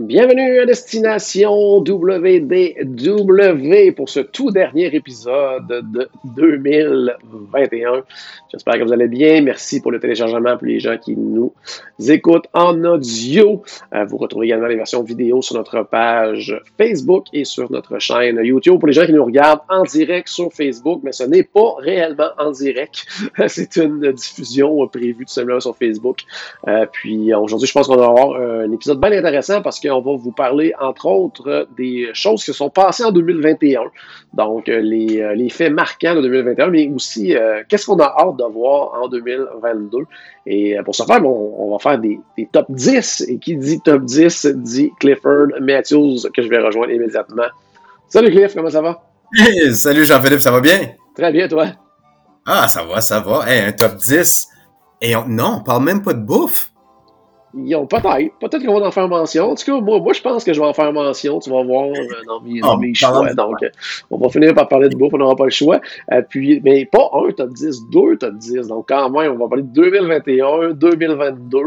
Bienvenue à Destination WDW pour ce tout dernier épisode de 2021. J'espère que vous allez bien. Merci pour le téléchargement pour les gens qui nous écoutent en audio. Euh, vous retrouvez également les versions vidéo sur notre page Facebook et sur notre chaîne YouTube. Pour les gens qui nous regardent en direct sur Facebook, mais ce n'est pas réellement en direct. C'est une diffusion prévue tout simplement sur Facebook. Euh, puis aujourd'hui, je pense qu'on va avoir un épisode bien intéressant parce qu'on va vous parler, entre autres, des choses qui se sont passées en 2021. Donc, les, les faits marquants de 2021, mais aussi euh, qu'est-ce qu'on a hâte de voir en 2022. Et pour ce faire, on va faire des, des, top 10. Et qui dit top 10 dit Clifford Matthews, que je vais rejoindre immédiatement. Salut Cliff, comment ça va? Hey, salut Jean-Philippe, ça va bien? Très bien, toi? Ah, ça va, ça va. Hey, un top 10. Et on... non, on parle même pas de bouffe. Ils ont peut-être. Peut-être qu'on va en faire mention. En tout cas, moi, moi, je pense que je vais en faire mention. Tu vas voir euh, dans mes, dans mes choix. Donc, euh, on va finir par parler de bouffe. On n'aura pas le choix. Euh, puis, mais pas un top 10, deux top 10. Donc, quand même, on va parler de 2021, 2022.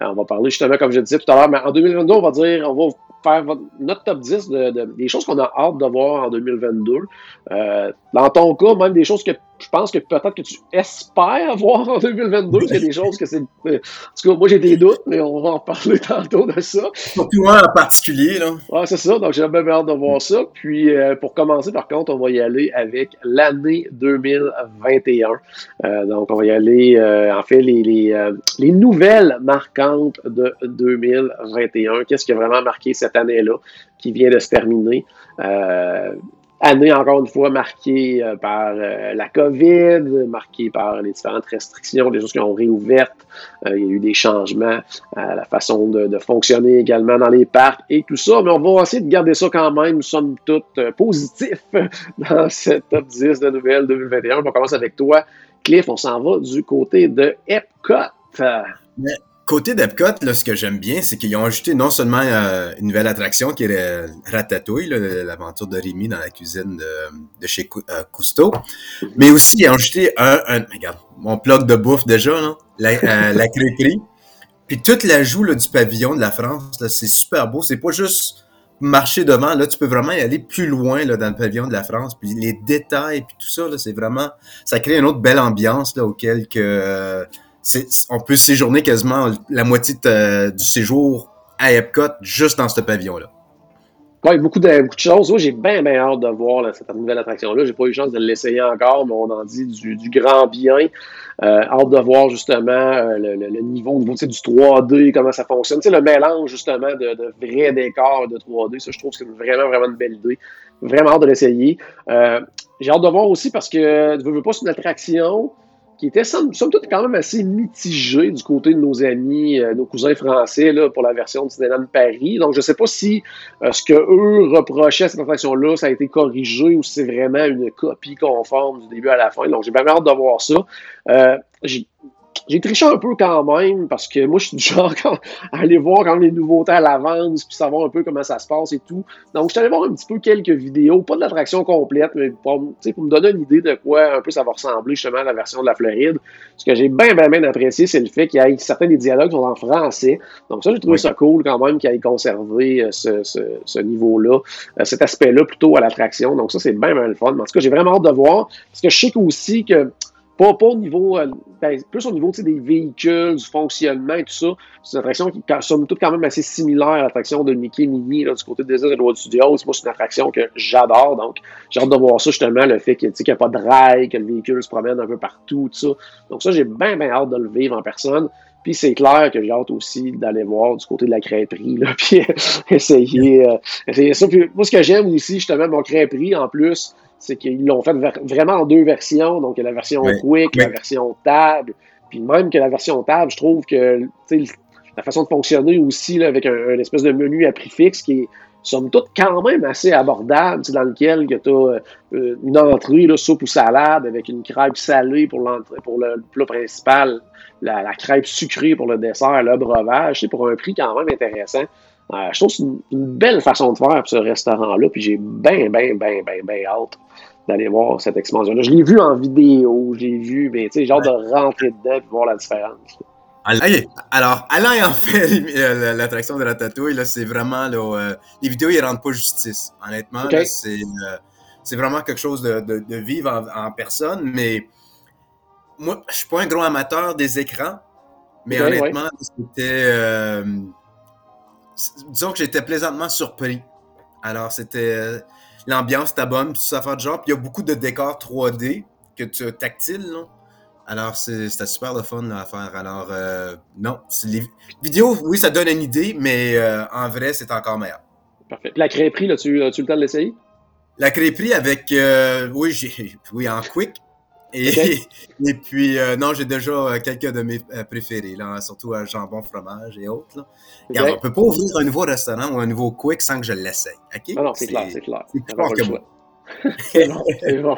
on va parler justement, comme je disais tout à l'heure, mais en 2022, on va dire, on va faire notre top 10 de, de des choses qu'on a hâte de voir en 2022. Euh, dans ton cas, même des choses que je pense que peut-être que tu espères voir en 2022. Il y a des choses que c'est. En tout cas, moi j'ai des doutes, mais on va en parler tantôt de ça. Surtout moi en particulier, là. Ouais, c'est ça. Donc j'ai bien hâte de voir ça. Puis euh, pour commencer, par contre, on va y aller avec l'année 2021. Euh, donc on va y aller, euh, en fait, les, les, les, nouvelles marquantes de 2021. Qu'est-ce qui a vraiment marqué cette année-là qui vient de se terminer? Année encore une fois marquée euh, par euh, la COVID, marquée par les différentes restrictions, des choses qui ont réouvertes. Euh, il y a eu des changements à la façon de, fonctionner également dans les parcs et tout ça. Mais on va essayer de garder ça quand même, somme toute, positif dans cette top 10 de nouvelles 2021. On va commencer avec toi, Cliff. On s'en va du côté de Epcot. Côté d'Epcot, là, ce que j'aime bien, c'est qu'ils ont ajouté non seulement euh, une nouvelle attraction qui est le Ratatouille, l'aventure de Rémi dans la cuisine de, chez euh, Cousteau, mais aussi ils ont ajouté un, regarde, mon plug de bouffe déjà, là, la, euh, la crêperie. Puis toute l'ajout là, du pavillon de la France, c'est super beau. C'est pas juste marcher devant, là, tu peux vraiment y aller plus loin dans le pavillon de la France. Puis les détails, puis tout ça, c'est vraiment. Ça crée une autre belle ambiance là, auquel que on peut séjourner quasiment la moitié de, du séjour à Epcot juste dans ce pavillon-là. Oui, beaucoup de, choses. Moi, j'ai bien, bien hâte de voir cette nouvelle attraction-là. J'ai pas eu chance de l'essayer encore, mais on en dit du, grand bien. Euh, hâte de voir justement euh, le, le, niveau, du 3D, comment ça fonctionne. Le mélange justement de, vrais décors de 3D, ça, je trouve que c'est vraiment, vraiment une belle idée. Vraiment hâte de l'essayer. Euh, j'ai hâte de voir aussi parce que tu veux pas, c'est une attraction qui était somme, toute quand même assez mitigé du côté de nos amis, euh, nos cousins français là, pour la version de Disneyland Paris. Donc, je ne sais pas si euh, ce que eux reprochaient à cette attraction-là, ça a été corrigé ou si c'est vraiment une copie conforme du début à la fin. Donc, j'ai bien hâte de voir ça. Euh, j'ai triché un peu quand même parce que moi, je suis du genre à aller voir quand les nouveautés à l'avance puis savoir un peu comment ça se passe et tout. Donc, je suis allé voir un petit peu quelques vidéos, pas de l'attraction complète, mais pour, pour me donner une idée de quoi un peu ça va ressembler justement à la version de la Floride. Ce que j'ai bien, bien, bien apprécié, c'est le fait qu'il y ait certains des dialogues qui sont en français. Donc, ça, j'ai trouvé oui. ça cool quand même qu'il ait conservé ce, ce, ce niveau-là, cet aspect-là plutôt à l'attraction. Donc, ça, c'est bien, bien le fun. Mais en tout cas, j'ai vraiment hâte de voir parce que je sais aussi que pas, pas au niveau, ben, plus au niveau des véhicules, du fonctionnement et tout ça. C'est une attraction qui somme toute quand même assez similaire à l'attraction de Mickey Minnie là, du côté de Disney World Studios. Moi, c'est une attraction que j'adore. Donc, j'ai hâte de voir ça justement, le fait qu'il n'y a pas de rail, que le véhicule se promène un peu partout, tout ça. Donc, ça, j'ai bien, bien hâte de le vivre en personne. Puis c'est clair que j'ai hâte aussi d'aller voir du côté de la crêperie, là, puis essayer, euh, essayer ça. Puis moi, ce que j'aime aussi, justement, mon crêperie, en plus, c'est qu'ils l'ont fait vraiment en deux versions. Donc, il y a la version oui, quick, oui. la version table. Puis même que la version table, je trouve que la façon de fonctionner aussi, là, avec un, espèce de menu à prix fixe qui est, somme toute, quand même assez abordable, dans lequel tu as euh, une entrée, là, soupe ou salade, avec une crêpe salée pour, pour le plat principal, la, crêpe sucrée pour le dessert, le breuvage, pour un prix quand même intéressant. Euh, je trouve que c'est une, belle façon de faire pour ce restaurant-là, puis j'ai bien, bien, bien, bien, bien hâte d'aller voir cette expansion-là. Je l'ai vu en vidéo, j'ai vu, mais tu sais, genre de rentrer dedans et voir la différence. Alors, Alain en fait euh, l'attraction de Ratatouille, là, c'est vraiment, euh, les vidéos, ils rendent pas justice. Honnêtement, euh, c'est, vraiment quelque chose de, de, vivre en, personne, mais moi, je suis pas un gros amateur des écrans, mais honnêtement, c'était, disons que j'étais plaisantement surpris. Alors, c'était, l'ambiance était bonne, tout ça fait de genre, puis il y a beaucoup de décors 3D que tu tactile, là. Alors, c'était super le fun à faire. Alors, euh, non, les vidéos, oui, ça donne une idée, mais euh, en vrai, c'est encore meilleur. Parfait. La crêperie, as-tu as le temps de l'essayer? La crêperie avec, euh, oui, oui, en quick. Et, et puis, non, j'ai déjà quelques de mes préférés, là, surtout jambon, fromage et autres. Là. On ne peut pas ouvrir un nouveau restaurant ou un nouveau quick sans que je l'essaye. OK? Ah non, c'est clair, c'est clair. C'est plus fort que moi. c'est bon, c'est bon.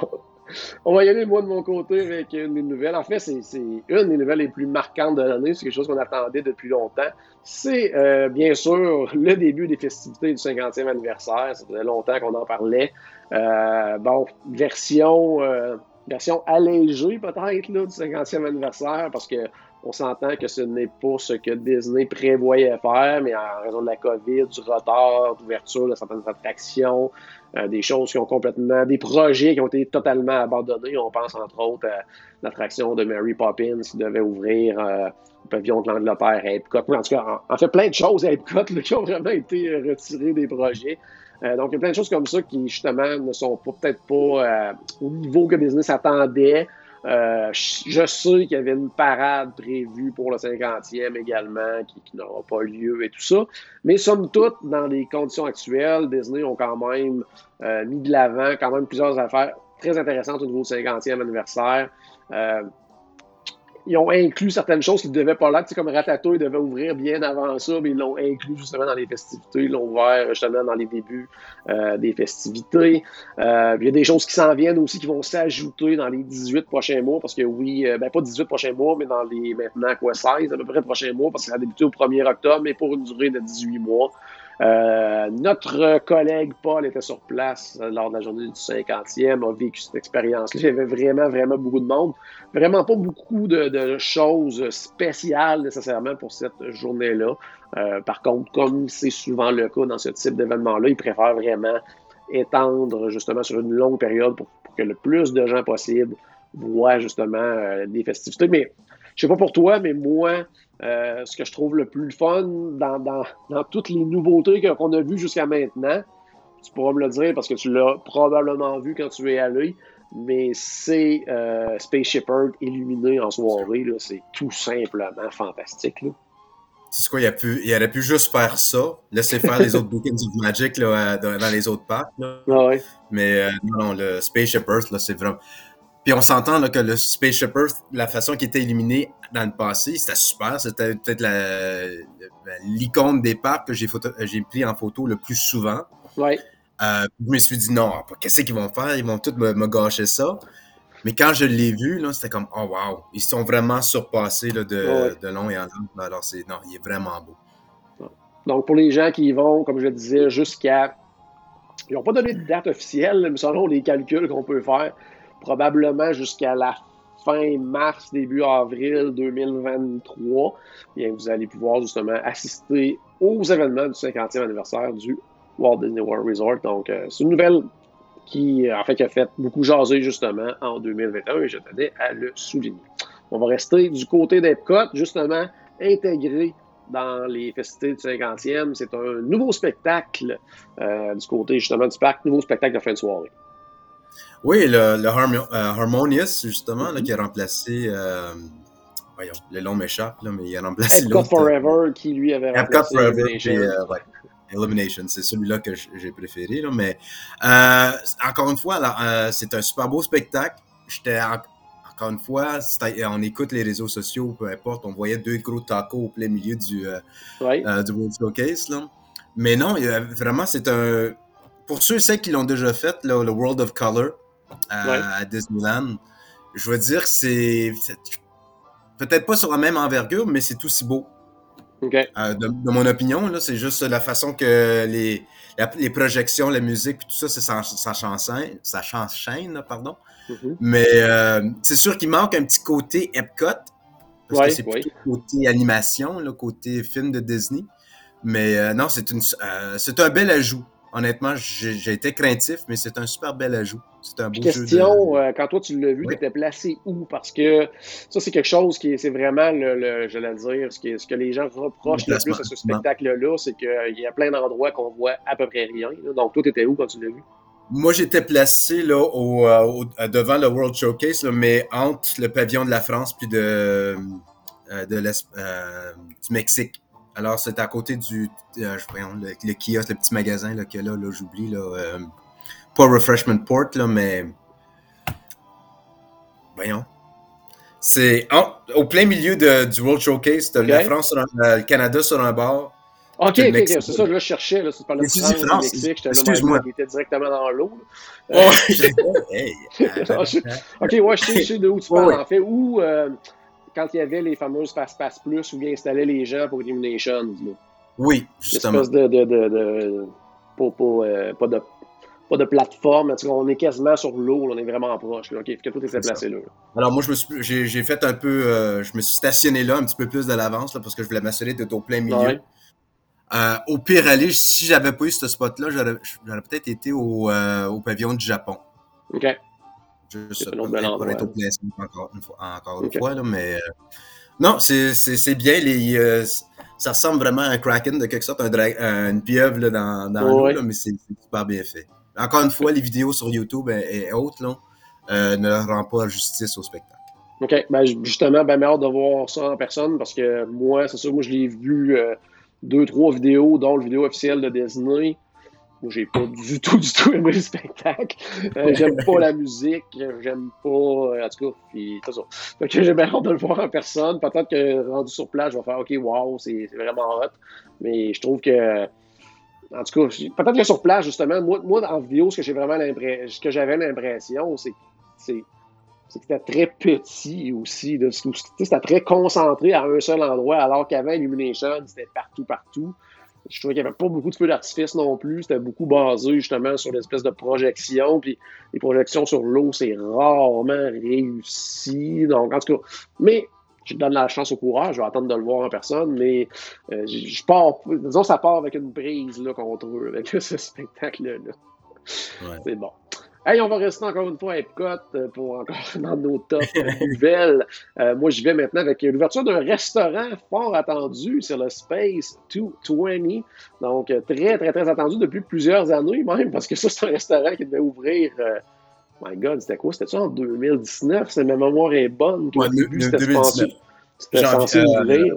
On va y aller, moi, de mon côté, avec une des nouvelles. En fait, c'est une des nouvelles les plus marquantes de l'année. C'est quelque chose qu'on attendait depuis longtemps. C'est, euh, bien sûr, le début des festivités du 50e anniversaire. Ça faisait longtemps qu'on en parlait. Euh, bon, version, euh, version allégée, peut-être, du 50e anniversaire, parce que on s'entend que ce n'est pas ce que Disney prévoyait faire, mais en raison de la COVID, du retard d'ouverture de certaines attractions, euh, des choses qui ont complètement, des projets qui ont été totalement abandonnés. On pense entre autres à l'attraction de Mary Poppins qui devait ouvrir euh, le pavillon de l'Angleterre à Epcot. En tout cas, en, fait, plein de choses à Epcot qui ont vraiment été retirées des projets. Euh, donc, il y a plein de choses comme ça qui, justement, ne sont peut-être pas au niveau que Disney s'attendait. Euh, je sais qu'il y avait une parade prévue pour le 50e également qui, n'aura pas lieu et tout ça. Mais somme toute, dans les conditions actuelles, Disney ont quand même euh, mis de l'avant quand même plusieurs affaires très intéressantes au niveau du 50e anniversaire. Euh, ils ont inclus certaines choses qui ne devaient pas l'être. comme Ratatouille devait ouvrir bien avant ça, mais ils l'ont inclus justement dans les festivités. Ils l'ont ouvert justement dans les débuts euh, des festivités. Euh, il y a des choses qui s'en viennent aussi qui vont s'ajouter dans les 18 prochains mois, parce que oui, euh, ben pas 18 prochains mois, mais dans les maintenant quoi 16 à peu près prochains mois, parce que ça a débuté au 1er octobre, mais pour une durée de 18 mois. Euh, notre collègue Paul était sur place euh, lors de la journée du 50e, a vécu cette expérience-là. Il y avait vraiment, vraiment beaucoup de monde. Vraiment pas beaucoup de, choses spéciales nécessairement pour cette journée-là. Euh, par contre, comme c'est souvent le cas dans ce type d'événement-là, ils préfèrent vraiment étendre justement sur une longue période pour, que le plus de gens possible voient justement des festivités. Je sais pas pour toi, mais moi, euh, ce que je trouve le plus fun dans, dans, dans toutes les nouveautés qu'on a vues jusqu'à maintenant, tu pourras me le dire parce que tu l'as probablement vu quand tu es allé, mais c'est euh, Spaceship Earth illuminé en soirée. C'est tout simplement fantastique. C'est quoi, il, a pu, il aurait pu juste faire ça, laisser faire les autres Beacons of Magic là, dans, les autres parcs. Ah mais euh, non, le Spaceship Earth, c'est vraiment. Puis on s'entend que le Spaceship Earth, la façon qu'il était illuminé dans le passé, c'était super. C'était peut-être l'icône des parcs que j'ai pris en photo le plus souvent. Ouais. Euh, je me suis dit non, qu'est-ce qu'ils vont faire? Ils vont tous me, gâcher ça. Mais quand je l'ai vu, c'était comme oh wow, ils sont vraiment surpassés de, de, long et en long. Alors c'est non, il est vraiment beau. Donc pour les gens qui y vont, comme je le disais, jusqu'à. Ils n'ont pas donné de date officielle, mais selon les calculs qu'on peut faire, probablement jusqu'à la fin mars, début avril 2023, bien, vous allez pouvoir justement assister aux événements du 50e anniversaire du Walt Disney World Resort. Donc, euh, c'est une nouvelle qui, en fait, a fait beaucoup jaser justement en 2021 et je tenais à le souligner. On va rester du côté d'Epcot, justement, intégré dans les festivités du 50e. C'est un nouveau spectacle euh, du côté justement du parc, nouveau spectacle de fin de soirée. Oui, le, le euh, Harmonious, justement, là, qui a remplacé. Euh, voyons, le long m'échappe, mais il a remplacé Epcot Forever, qui lui avait remplacé Epcot Forever, Elimination. Euh, ouais, Elimination, c'est celui-là que j'ai préféré. Là, mais euh, encore une fois, c'est un super beau spectacle. J'étais encore une fois, on écoute les réseaux sociaux, peu importe, on voyait deux gros tacos au plein milieu du, du World Showcase. Là. Mais non, vraiment, c'est un. Pour ceux et celles qui l'ont déjà fait, le World of Color à Disneyland, je veux dire que c'est peut-être pas sur la même envergure, mais c'est aussi beau. Euh, de, mon opinion, c'est juste la façon que les, les projections, la musique, tout ça, c'est ça, ça ça s'enchaîne, pardon. Mm-hmm. Mais euh, c'est sûr qu'il manque un petit côté Epcot, parce que c'est côté animation, le côté film de Disney. Mais euh, non, c'est c'est un bel ajout. Honnêtement, j'ai été craintif, mais c'est un super bel ajout. C'est un beau Question, euh, quand toi tu l'as vu, tu étais placé où? Parce que ça, c'est quelque chose qui c'est vraiment, le, je vais dire, ce, ce que les gens reprochent le plus à ce spectacle-là, c'est qu'il y a plein d'endroits qu'on voit à peu près rien. Donc, toi, tu étais où quand tu l'as vu? Moi, j'étais placé là, au, euh, devant le World Showcase, mais entre le pavillon de la France puis de, euh, de du Mexique. Alors, c'est à côté du euh, le, le, kiosque, le petit magasin là, que là, là j'oublie. Là, euh, pas Refreshment Port, là, mais. Voyons. C'est au plein milieu de, du World Showcase, t'as la France, sur un, euh, le Canada sur un bord. Ok, ok, c'est ça, là, je cherchais, là, tu parlais de France, Mexique, j'étais là, qui était directement dans l'eau. Oh, hey, ok, ouais, je sais, je sais de où tu parles, en fait. Où, quand il y avait les fameuses Fast Pass Plus où bien installer les gens pour Illuminations. Là. Oui, justement. Espèce de. de, de, de euh, pas, de pas de plateforme. On est quasiment sur l'eau, on est vraiment proche. Là. OK, que tout était placé là. Alors moi, je me suis, j'ai, j'ai fait un peu, euh, je me suis stationné là un petit peu plus de l'avance là, parce que je voulais m'assurer d'être au plein milieu. Euh, au pire aller, si j'avais pas eu ce spot-là, j'aurais, j'aurais peut-être été au, euh, au pavillon du Japon. OK. Juste pour, être au encore une fois, encore une fois là, mais euh, non, c'est bien. Les, euh, ça ressemble vraiment à un kraken de quelque sorte, un une pieuvre là, dans, dans l'eau, mais c'est super bien fait. Encore une fois, les vidéos sur YouTube et, autres là, euh, ne rendent pas justice au spectacle. OK. Ben, justement, ben, hâte de voir ça en personne parce que moi, c'est sûr, moi, je l'ai vu deux, trois vidéos, dont le vidéo officielle de Disney. Moi, j'ai pas du tout, du tout aimé le spectacle. Euh, j'aime pas la musique, j'aime pas. Euh, en tout cas, puis ça. J'ai bien hâte de le voir en personne. Peut-être que rendu sur place, je vais faire OK, wow, c'est vraiment hot. Mais je trouve que. En tout cas, peut-être que sur place, justement, moi, moi en vidéo, ce que j'ai vraiment l'impression, ce que j'avais l'impression, c'est que c'était très petit aussi. C'était très concentré à un seul endroit, alors qu'avant Illumination, c'était partout, partout. Je trouvais qu'il n'y avait pas beaucoup de feux d'artifice non plus. C'était beaucoup basé justement sur l'espèce de projection. Puis les projections sur l'eau, c'est rarement réussi. Donc, en tout cas, mais je donne la chance au courage. Je vais attendre de le voir en personne. Mais euh, je pars, disons, ça part avec une prise là, contre eux, avec ce spectacle-là. C'est bon. Hey, on va rester encore une fois à Epcot euh, pour encore dans nos top nouvelles. Euh, moi, je vais maintenant avec l'ouverture d'un restaurant fort attendu sur le Space 220. Donc, euh, très, très, très attendu depuis plusieurs années même, parce que ça, c'est un restaurant qui devait ouvrir. my God, c'était quoi? C'était ça en 2019? Si ma mémoire est bonne. Ouais, début, c'était censé ouvrir.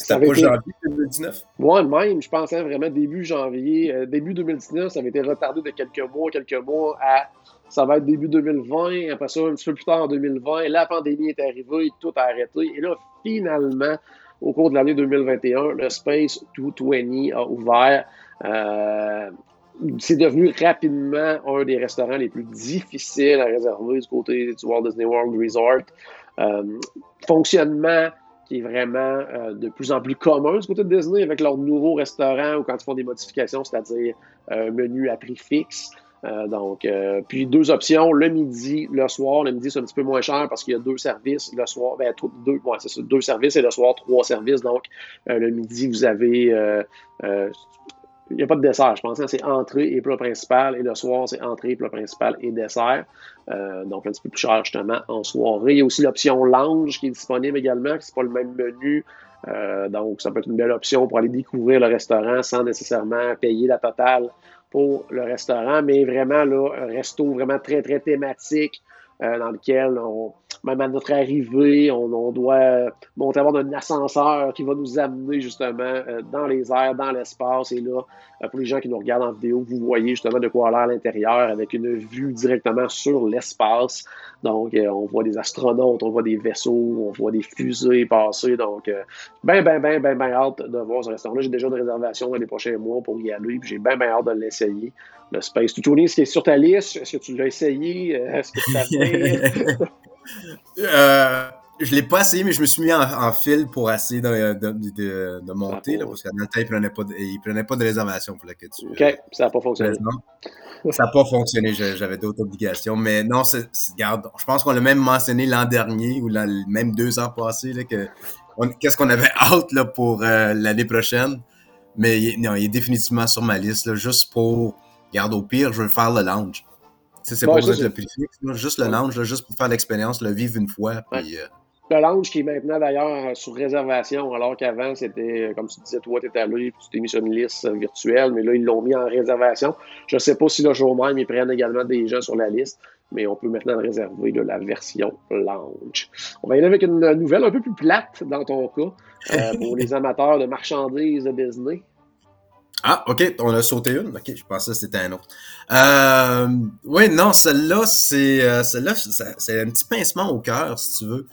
C'était pas janvier 2019? Moi, même, je pensais vraiment début janvier. Euh, début 2019, ça avait été retardé de quelques mois, quelques mois à ça va être début 2020. Après ça, un petit peu plus tard en 2020, la pandémie est arrivée, tout a arrêté. Et là, finalement, au cours de l'année 2021, le Space 220 a ouvert. Euh, c'est devenu rapidement un des restaurants les plus difficiles à réserver du côté du Walt Disney World Resort. Euh, fonctionnement qui est vraiment euh, de plus en plus commun du côté de Disney avec leurs nouveaux restaurants ou quand ils font des modifications, c'est-à-dire un menu à prix fixe. Euh, donc, euh, puis deux options, le midi, le soir. Le midi, c'est un petit peu moins cher parce qu'il y a deux services. Le soir, ben, deux, ouais, c'est ça, deux services et le soir, trois services. Donc, le midi, vous avez il n'y a pas de dessert. Je pense que c'est entrée et plat principal. Et le soir, c'est entrée, plat principal et dessert. Euh, donc, un petit peu plus cher, justement, en soirée. Il y a aussi l'option lounge qui est disponible également, qui n'est pas le même menu. Euh, donc, ça peut être une belle option pour aller découvrir le restaurant sans nécessairement payer la totale pour le restaurant. Mais vraiment, là, un resto vraiment très, très thématique euh, dans lequel on, même à notre arrivée, on, doit monter avoir un ascenseur qui va nous amener justement dans les airs, dans l'espace. Et là, pour les gens qui nous regardent en vidéo, vous voyez justement de quoi a l'air à l'intérieur avec une vue directement sur l'espace. Donc, on voit des astronautes, on voit des vaisseaux, on voit des fusées passer. Donc, ben, ben, ben, ben, ben hâte de voir ce restaurant-là. J'ai déjà de réservations dans les prochains mois pour y aller. J'ai bien, bien hâte de l'essayer. Le Space Tuning, ce qui est sur ta liste, est-ce que tu l'as essayé? Est-ce que tu? euh, je l'ai pas essayé, mais je me suis mis en, fil pour essayer de, de, de, monter, là, parce qu'à temps, il prenait pas de, il prenait pas de réservation pour la que tu. OK, ça n'a pas fonctionné. Ça n'a pas fonctionné, j'avais d'autres obligations. Mais non, regarde, je pense qu'on l'a même mentionné l'an dernier ou même deux ans passés, que qu'est-ce qu'on avait hâte là, pour euh, l'année prochaine. Mais il, non, il est définitivement sur ma liste, là, juste pour. Regarde, au pire, je veux faire le lounge. C'est pas besoin de le prix fixe, juste le lounge, juste pour faire l'expérience, le vivre une fois. Puis, euh, Le lounge qui est maintenant d'ailleurs sur réservation, alors qu'avant, c'était, comme tu disais, toi, tu étais allé, puis tu t'es mis sur une liste virtuelle, mais là, ils l'ont mis en réservation. Je ne sais pas si le jour même, ils prennent également des gens sur la liste mais on peut maintenant réserver de la version lounge. On va y aller avec une nouvelle un peu plus plate dans ton cas, euh, pour les amateurs de marchandises de Disney. Ah, ok, on a sauté une. Ok, je pensais que c'était un autre. Euh, oui, non, celle-là, c'est euh, celle-là, c'est un petit pincement au cœur, si tu veux.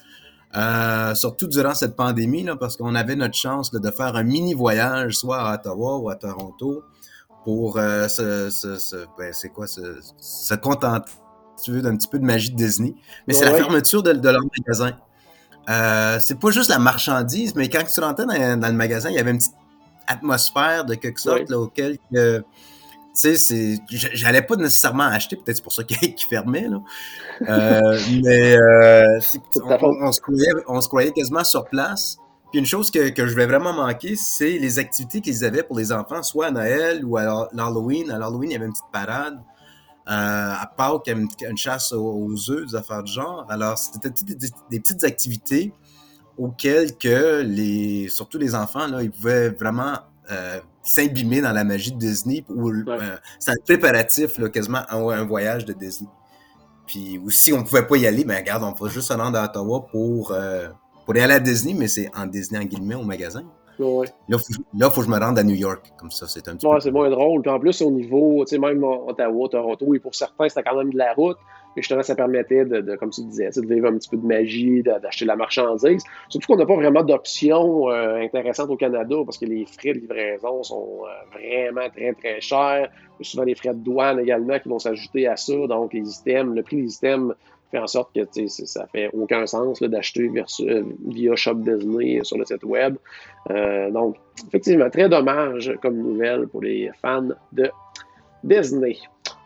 surtout durant cette pandémie, là, parce qu'on avait notre chance de faire un mini voyage, soit à Ottawa ou à Toronto, pour se, se, ben, c'est quoi, se, se contenter tu veux, d'un petit peu de magie de Disney. Mais c'est la fermeture de, leur magasin. Euh, c'est pas juste la marchandise, mais quand tu rentrais dans, le magasin, il y avait une petite atmosphère de quelque sorte auquel tu sais, j'allais pas nécessairement acheter, peut-être c'est pour ça qu'il fermait, là. Euh, mais euh, on, se croyait, quasiment sur place. Puis une chose que, je vais vraiment manquer, c'est les activités qu'ils avaient pour les enfants, soit à Noël ou à l'Halloween. À l'Halloween, il y avait une petite parade. Euh, à Pâques, il y a une, chasse aux, œufs, des affaires de genre. Alors, c'était des, petites activités auxquelles que les, surtout les enfants, là, ils pouvaient vraiment euh, s'imbimer dans la magie de Disney. Euh, c'est un préparatif là, quasiment à un voyage de Disney. Puis aussi, on pouvait pas y aller, mais regarde, on pouvait juste se rendre à Ottawa pour, pour y aller à Disney, mais c'est en Disney en guillemets au magasin. Ouais. Là, il faut, que je me rende à New York, comme ça, c'est un petit ouais, c'est moins drôle. Puis en plus, au niveau, tu sais, même Ottawa, Toronto, et pour certains, c'était quand même de la route. Mais justement, ça permettait, de, comme tu disais, de vivre un petit peu de magie, d'acheter de la marchandise. Surtout qu'on n'a pas vraiment d'options euh, intéressantes au Canada parce que les frais de livraison sont euh, vraiment très, très chers. Il y a souvent les frais de douane également qui vont s'ajouter à ça. Donc, les items, le prix des items fait en sorte que ça fait aucun sens d'acheter euh, via Shop Disney sur le site web. Donc, effectivement, très dommage comme nouvelle pour les fans de Disney.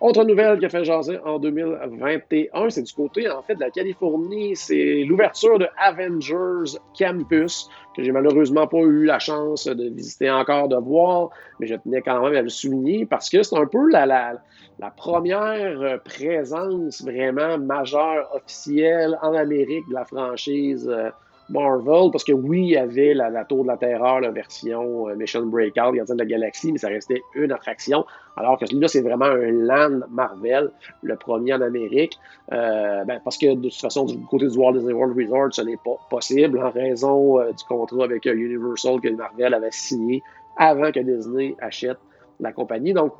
Autre nouvelle qui a fait jaser en 2021, c'est du côté en fait de la Californie, c'est l'ouverture de Avengers Campus que j'ai malheureusement pas eu la chance de visiter encore, de voir, mais je tenais quand même à le souligner parce que c'est un peu la, la, première présence vraiment majeure officielle en Amérique de la franchise euh, Marvel, parce que oui, il y avait la, Tour de la Terreur, la version euh, Mission Breakout, Gardien de la Galaxie, mais ça restait une attraction, alors que celui-là, c'est vraiment un land Marvel, le premier en Amérique, euh, ben, parce que de toute façon, du côté du Walt Disney World Resort, ce n'est pas possible en raison euh, du contrat avec Universal que Marvel avait signé avant que Disney achète la compagnie. Donc,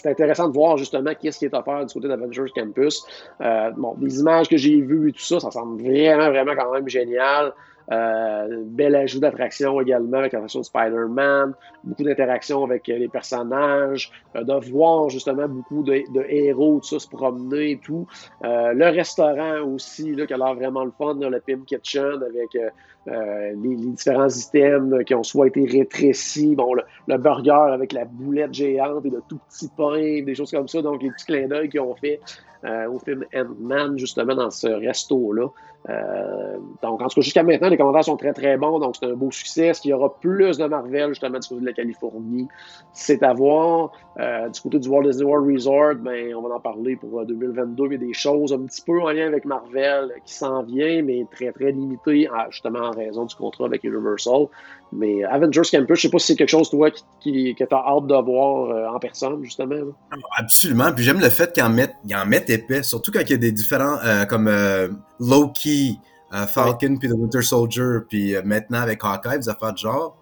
c'est intéressant de voir justement qu'est-ce qui est offert du côté d'Avengers Campus. Euh, bon, les images que j'ai vues et tout ça, ça semble vraiment, vraiment quand même génial. Euh, bel ajout d'attraction également avec l'attraction de Spider-Man, beaucoup d'interactions avec les personnages, euh, de voir justement beaucoup de, héros, tout ça, se promener et tout. le restaurant aussi, là, qui a l'air vraiment le fun, le Pim Kitchen avec les, différents items qui ont soit été rétrécis, bon, le, burger avec la boulette géante et le tout petit pain, des choses comme ça, donc les petits clins d'œil qu'ils ont fait au film Ant-Man, justement, dans ce resto-là. Euh, donc, en tout cas, jusqu'à maintenant, les commentaires sont très, très bons. Donc, c'est un beau succès. Est-ce qu'il y aura plus de Marvel, justement, du côté de la Californie? C'est à voir. Euh, du côté du Walt Disney World Resort, ben, on va en parler pour 2022. Il y a des choses un petit peu en lien avec Marvel qui s'en vient, mais très, très limitées, justement, en raison du contrat avec Universal. Mais Avengers Campus, je sais pas si c'est quelque chose, toi, qui, que tu as hâte de voir euh, en personne, justement. Absolument. Puis j'aime le fait qu'ils en mettent, en mettent épais, surtout quand il y a des différents, euh, comme euh, Loki, Falcon, puis The Winter Soldier, puis maintenant avec Hawkeye, des affaires de genre.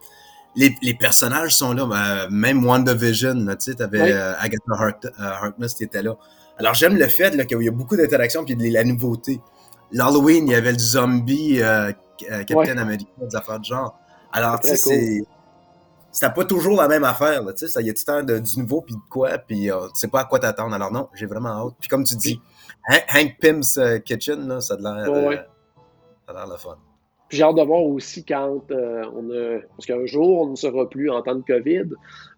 Les, les personnages sont là, même WandaVision, tu sais, t'avais Agatha Harkness qui était là. Alors j'aime le fait qu'il y a beaucoup d'interactions puis de la nouveauté. L'Halloween, il y avait le zombie Captain America, des affaires de genre. Alors, tu sais, c'est. pas toujours la même affaire, tu sais, ça y a du temps de, du nouveau puis de quoi, puis euh, tu sais pas à quoi t'attendre. Alors non, j'ai vraiment hâte. Puis comme tu dis, Hank Pym's euh, Kitchen, là, ça a l'air euh, l'air le fun. Puis j'ai hâte de voir aussi quand on a. Parce qu'un jour, on ne sera plus en temps de COVID.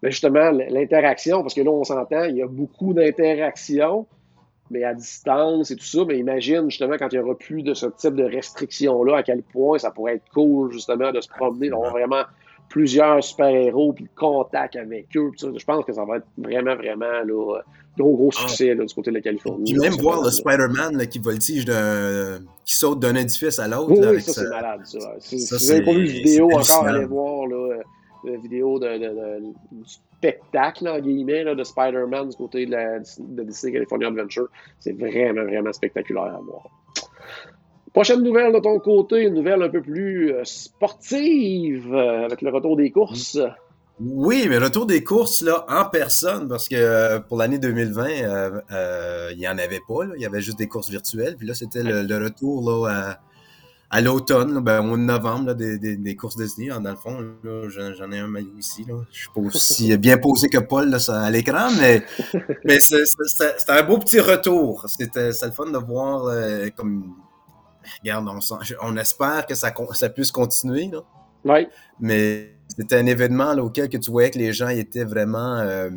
Mais justement, l'interaction, parce que là, on s'entend, il y a beaucoup d'interactions mais à distance et tout ça. Mais imagine justement quand il n'y aura plus de ce type de restrictions-là, à quel point ça pourrait être cool justement de se promener, d'avoir vraiment plusieurs super-héros, puis le contact avec eux. Je pense que ça va être vraiment, vraiment là, gros, gros ah. succès là, du côté de la Californie. Puis même voir le Spider-Man qui voltige, de, qui saute d'un édifice à l'autre. Oui, ça, c'est malade. Ça. Si vous n'avez pas vu une vidéo encore, allez voir là, la vidéo de, du spectacle, en guillemets, de Spider-Man du côté de, la, Disney California Adventure. C'est vraiment, vraiment spectaculaire à voir. Prochaine nouvelle de ton côté, une nouvelle un peu plus euh, sportive euh, avec le retour des courses. Oui, mais retour des courses là, en personne, parce que euh, pour l'année 2020, il n'y en avait pas. Il y avait juste des courses virtuelles. Puis là, c'était le, le, retour là, à, à l'automne, ben, au mois de novembre, des, des, des, courses Disney. Dans le fond, j'en ai un maillot ici. Là. Je suis pas aussi bien posé que Paul là, à l'écran, mais, mais c'était un beau petit retour. C'était le fun de voir euh, comme. Regarde, on, on, espère que ça, ça puisse continuer. Là. Oui. Mais c'était un événement là, auquel que tu voyais que les gens étaient vraiment euh,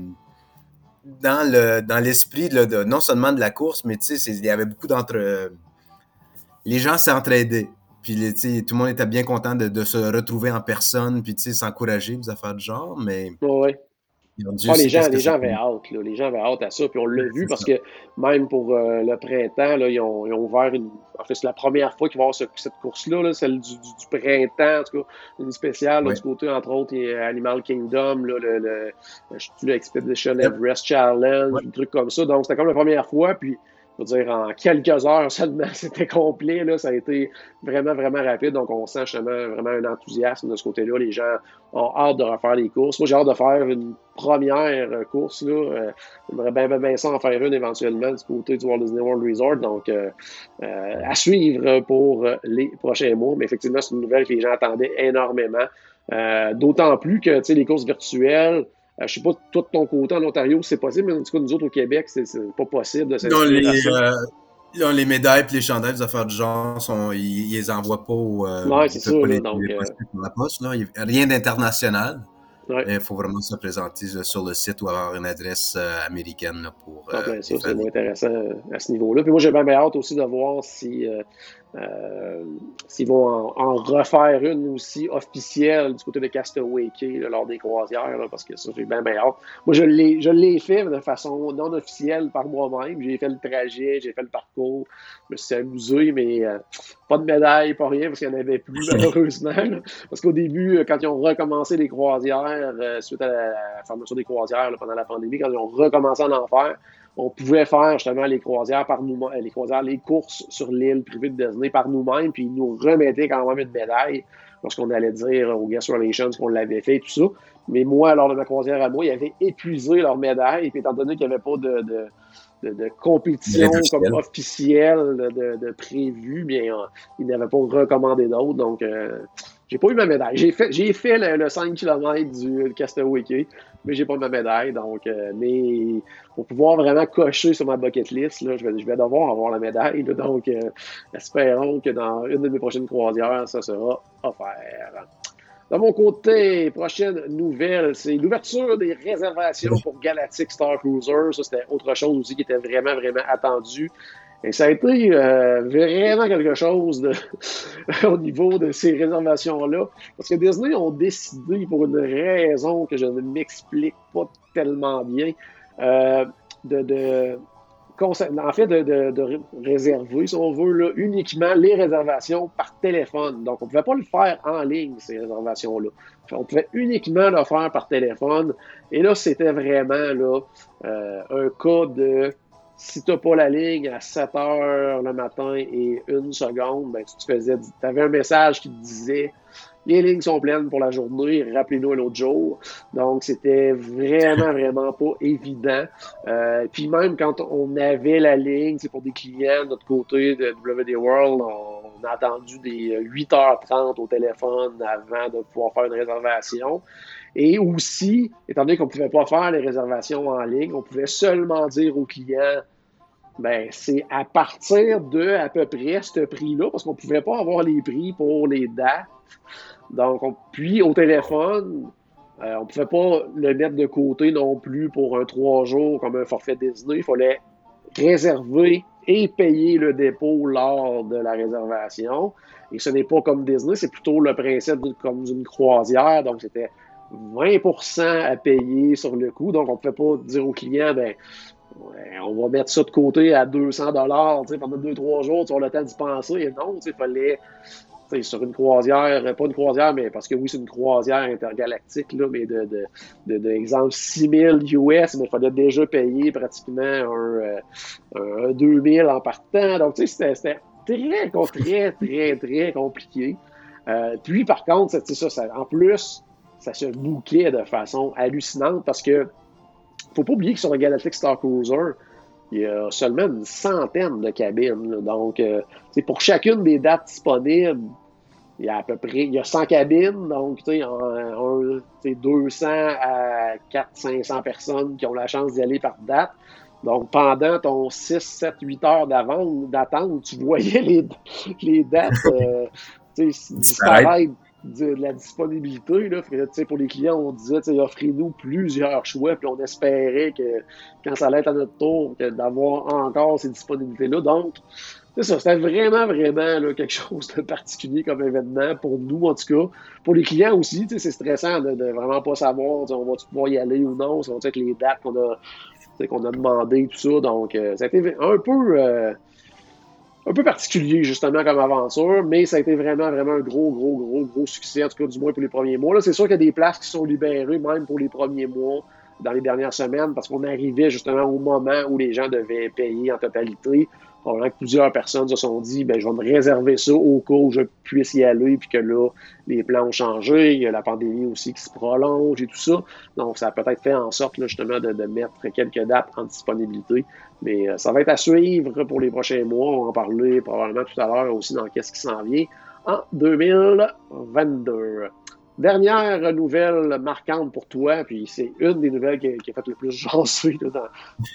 dans le dans l'esprit de, non seulement de la course, mais tu sais, il y avait beaucoup d'entre. les gens s'entraidaient. Puis tout le monde était bien content de, se retrouver en personne, puis s'encourager, vous affaires du genre, mais. Ouais. Ah, les, gens, les gens avaient hâte, là. les gens avaient hâte à ça, puis on l'a vu parce que même pour euh, le printemps, là, ils, ont, ils, ont, ouvert une. En fait, c'est la première fois qu'ils vont avoir cette course-là, celle du, du, printemps, en tout cas, une spéciale du côté, entre autres, Animal Kingdom, là, le, le, le Expedition Everest Challenge, un truc comme ça. Donc, c'était comme la première fois, puis dire, en quelques heures seulement, c'était complet. Là, ça a été vraiment, vraiment rapide. Donc, on sent justement vraiment un enthousiasme de ce côté-là. Les gens ont hâte de refaire les courses. Moi, j'ai hâte de faire une première course. Là. Euh, j'aimerais bien, bien, ça en faire une éventuellement du côté du Walt Disney World Resort. Donc, euh, euh, à suivre pour les prochains mois. Mais effectivement, c'est une nouvelle que les gens attendaient énormément. D'autant plus que les courses virtuelles, je euh, je sais pas, de ton côté en Ontario, c'est possible, mais en tout cas, nous autres au Québec, c'est pas possible de non, les, euh, les médailles et les chandails, les affaires du genre, sont, ils, ne les envoient pas au. Euh, c'est ça. donc, la poste, là. Rien d'international. Il faut vraiment se présenter sur le site ou avoir une adresse américaine pour. Ah, ben, ça, c'est intéressant à ce niveau-là. Puis moi, j'ai bien hâte aussi de voir si euh, s'ils vont en, refaire une aussi officielle du côté de Castaway Key lors des croisières, parce que ça, j'ai bien, bien hâte. Moi, je l'ai, fait de façon non officielle par moi-même. J'ai fait le trajet, j'ai fait le parcours, je me suis amusé, mais euh, pas de médaille, pas rien, parce qu'il n'y en avait plus, malheureusement. Parce qu'au début, euh, quand ils ont recommencé les croisières, suite à la, formation des croisières pendant la pandémie, quand ils ont recommencé à en faire, on pouvait faire justement les croisières par nous les croisières, les courses sur l'île privée de Disney par nous-mêmes, puis ils nous remettaient quand même une médaille lorsqu'on allait dire aux Guest Relations qu'on l'avait fait, tout ça. Mais moi, lors de ma croisière à moi, ils avaient épuisé leur médaille, puis étant donné qu'il n'y avait pas de, de, de, compétition comme officielle de, de, prévu, bien, euh, ils n'avaient pas recommandé d'autres, donc euh, j'ai pas eu ma médaille. J'ai fait, le, 5 km du Castaway mais j'ai pas eu ma médaille. Donc, euh, mais pour pouvoir vraiment cocher sur ma bucket list, là, je, vais, je vais devoir avoir la médaille. donc, euh, espérons que dans une de mes prochaines croisières, ça sera offert. De mon côté, prochaine nouvelle, c'est l'ouverture des réservations pour Galactic Star Cruiser. Ça, c'était autre chose aussi qui était vraiment, vraiment attendu. Et ça a été euh, vraiment quelque chose de, au niveau de ces réservations-là. Parce que Disney ont décidé, pour une raison que je ne m'explique pas tellement bien, euh, de, de, en fait, de, réserver, si on veut, là, uniquement les réservations par téléphone. Donc, on ne pouvait pas le faire en ligne, ces réservations-là. On pouvait uniquement le faire par téléphone. Et là, c'était vraiment là, euh, un cas de si tu n'as pas la ligne à 7 heures le matin et une seconde, ben, tu te faisais, tu avais un message qui te disait les lignes sont pleines pour la journée, rappelez-nous un autre jour. Donc, c'était vraiment, vraiment pas évident. Euh, puis même quand on avait la ligne, c'est pour des clients de notre côté de WD World, on, a attendu des 8h30 au téléphone avant de pouvoir faire une réservation. Et aussi, étant donné qu'on ne pouvait pas faire les réservations en ligne, on pouvait seulement dire aux clients ben, c'est à partir de à peu près ce prix-là, parce qu'on ne pouvait pas avoir les prix pour les dates. Donc, puis au téléphone, euh, on ne pouvait pas le mettre de côté non plus pour un trois jours comme un forfait Disney. Il fallait réserver et payer le dépôt lors de la réservation. Et ce n'est pas comme Disney, c'est plutôt le principe comme d'une croisière. Donc, c'était 20% à payer sur le coup. Donc, on ne pouvait pas dire au client, ben, on va mettre ça de côté à 200 dollars pendant deux, trois jours, tu as le temps d'y penser. Non, il fallait sur une croisière, pas une croisière, mais parce que oui, c'est une croisière intergalactique, là, mais de, de, de, de exemple 6000 US, mais il fallait déjà payer pratiquement un, euh, un 2000 en partant. Donc, tu sais, c'était très, très, très, très compliqué. Euh, puis, par contre, ça, en plus, ça se bouquait de façon hallucinante parce que faut pas oublier que sur le Galactic Star Cruiser, il y a seulement une centaine de cabines. Donc, euh, pour chacune des dates disponibles, il y a à peu près il y a 100 cabines, donc tu sais, 200 à 400-500 personnes qui ont la chance d'y aller par date. Donc, pendant ton 6, 7, 8 heures d'attente, tu voyais les, les dates euh, disparaître de, la disponibilité. Là, pour les clients, on disait offrez-nous plusieurs choix, puis on espérait que quand ça allait être à notre tour, d'avoir encore ces disponibilités-là. Donc, c'est ça, c'était vraiment, vraiment là, quelque chose de particulier comme événement pour nous, en tout cas. Pour les clients aussi, c'est stressant de, de, vraiment pas savoir on va pouvoir y aller ou non, ça va être les dates qu'on a, qu'on a demandé, tout ça. Donc, euh, ça a été un peu. Euh, un peu particulier, justement, comme aventure, mais ça a été vraiment, vraiment un gros, gros, gros, gros succès, en tout cas, du moins pour les premiers mois. Là, c'est sûr qu'il y a des places qui sont libérées, même pour les premiers mois, dans les dernières semaines, parce qu'on arrivait justement au moment où les gens devaient payer en totalité. Probablement que plusieurs personnes se sont dit, ben, je vais me réserver ça au cas où je puisse y aller, puis que là, les plans ont changé. Il y a la pandémie aussi qui se prolonge et tout ça. Donc, ça a peut-être fait en sorte, justement, de, mettre quelques dates en disponibilité. Mais euh, ça va être à suivre pour les prochains mois. On va en parler probablement tout à l'heure aussi dans qu'est-ce qui s'en vient en 2022. Dernière nouvelle marquante pour toi, puis c'est une des nouvelles qui, a fait le plus jaser dans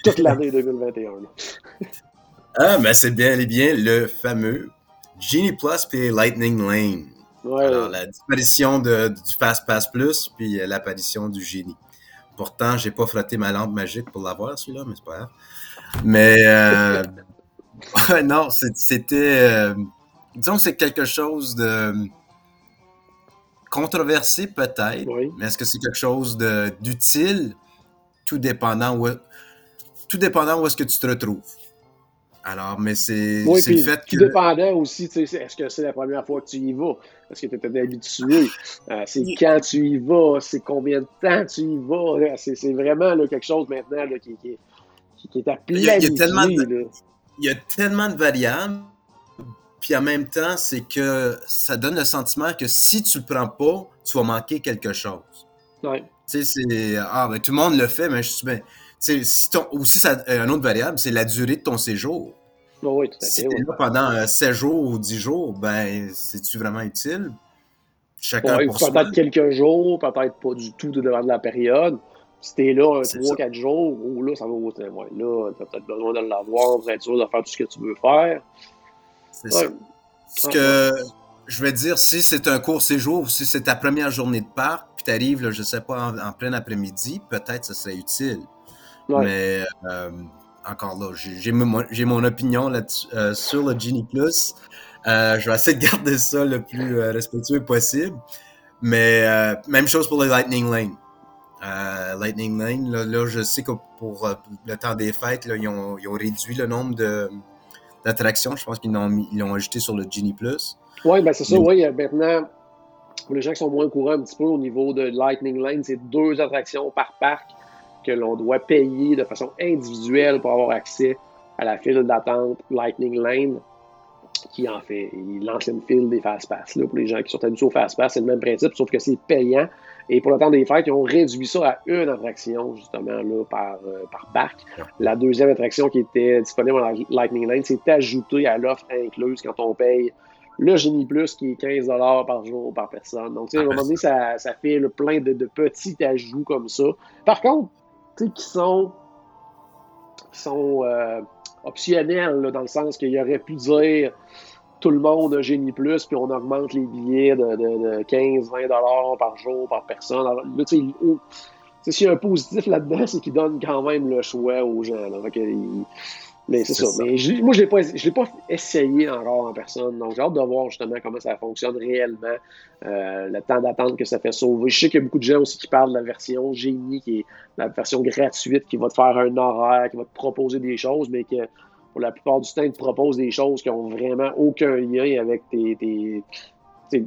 toute l'année 2021. Ah, ben c'est bien et bien le fameux Genie Plus puis Lightning Lane. Alors, la disparition de, du Fast Pass Plus puis euh, l'apparition du Genie. Pourtant, j'ai pas frotté ma lampe magique pour l'avoir, celui-là, mais c'est pas grave. Mais euh, non, c'était. Euh, disons que c'est quelque chose de controversé peut-être, mais est-ce que c'est quelque chose d'utile? Tout dépendant où, tout dépendant où est-ce que tu te retrouves. Alors, mais c'est le fait que. Dépendant aussi, est-ce que c'est la première fois que tu y vas? Est-ce que tu étais habitué? Euh, c'est quand tu y vas? C'est combien de temps tu y vas? C'est vraiment là, quelque chose maintenant là, qui, qui, qui, est à planifier. Il y, a, tellement de, il y a tellement de variables. Puis en même temps, c'est que ça donne le sentiment que si tu le prends pas, tu vas manquer quelque chose. Ouais. Tu sais, c'est. Ah, ben tout le monde le fait, mais je suis bien. Si ton, aussi, ça, un autre variable, c'est la durée de ton séjour. Oh oui, tout à fait. Si tu es là pendant 7 euh, jours ou 10 jours, ben, c'est-tu vraiment utile? Chacun pour Peut-être quelques jours, peut-être pas du tout de devant de la période. Si t'es là 3-4 jours, ou là, ça va ouais, là, t'as peut-être besoin de l'avoir pour être sûr de faire tout ce que tu veux faire. C'est ça. Ce que je vais dire, si c'est un court séjour, si c'est ta première journée de parc, puis t'arrives, je sais pas, en, plein après-midi, peut-être ça serait utile. Mais euh, encore là, j'ai mon, opinion là euh, sur le Genie Plus. Euh, je vais essayer de garder ça le plus respectueux possible. Mais même chose pour le Lightning Lane. Lightning Lane. Là, je sais que pour euh, le temps des fêtes, là, ils, ont, ils, ont, réduit le nombre d'attractions. Je pense qu'ils l'ont ajouté sur le Genie Plus. Oui, ben c'est ça. Oui, maintenant, pour les gens qui sont moins courants un petit peu au niveau de Lightning Lane, c'est deux attractions par parc que l'on doit payer de façon individuelle pour avoir accès à la file d'attente Lightning Lane qui en fait l'ancienne file des Fast Pass. pour les gens qui sont habitués au Fast Pass, c'est le même principe, sauf que c'est payant. Et pour le temps des fêtes, ils ont réduit ça à une attraction, justement, là, par, euh, par parc. La deuxième attraction qui était disponible dans Lightning Lane, c'est ajouté à l'offre incluse quand on paye le Genie Plus qui est 15 par jour par personne. Donc, tu sais, à un moment donné, ça, ça fait le plein de, de, petits ajouts comme ça. Par contre, qui sont, sont euh, optionnels, dans le sens qu'il aurait pu dire tout le monde a Génie Plus, puis on augmente les billets de, de, de 15-20 par jour par personne. Là, tu sais, s'il y a un positif là-dedans, c'est qu'il donne quand même le choix aux gens. Mais c'est ça. Mais moi, je ne l'ai pas essayé encore en personne. Donc, j'ai hâte de voir justement comment ça fonctionne réellement. Euh, le temps d'attente que ça fait sauver. Je sais qu'il y a beaucoup de gens aussi qui parlent de la version Génie, qui est la version gratuite, qui va te faire un horaire, qui va te proposer des choses, mais que pour la plupart du temps, ils te proposent des choses qui n'ont vraiment aucun lien avec tes,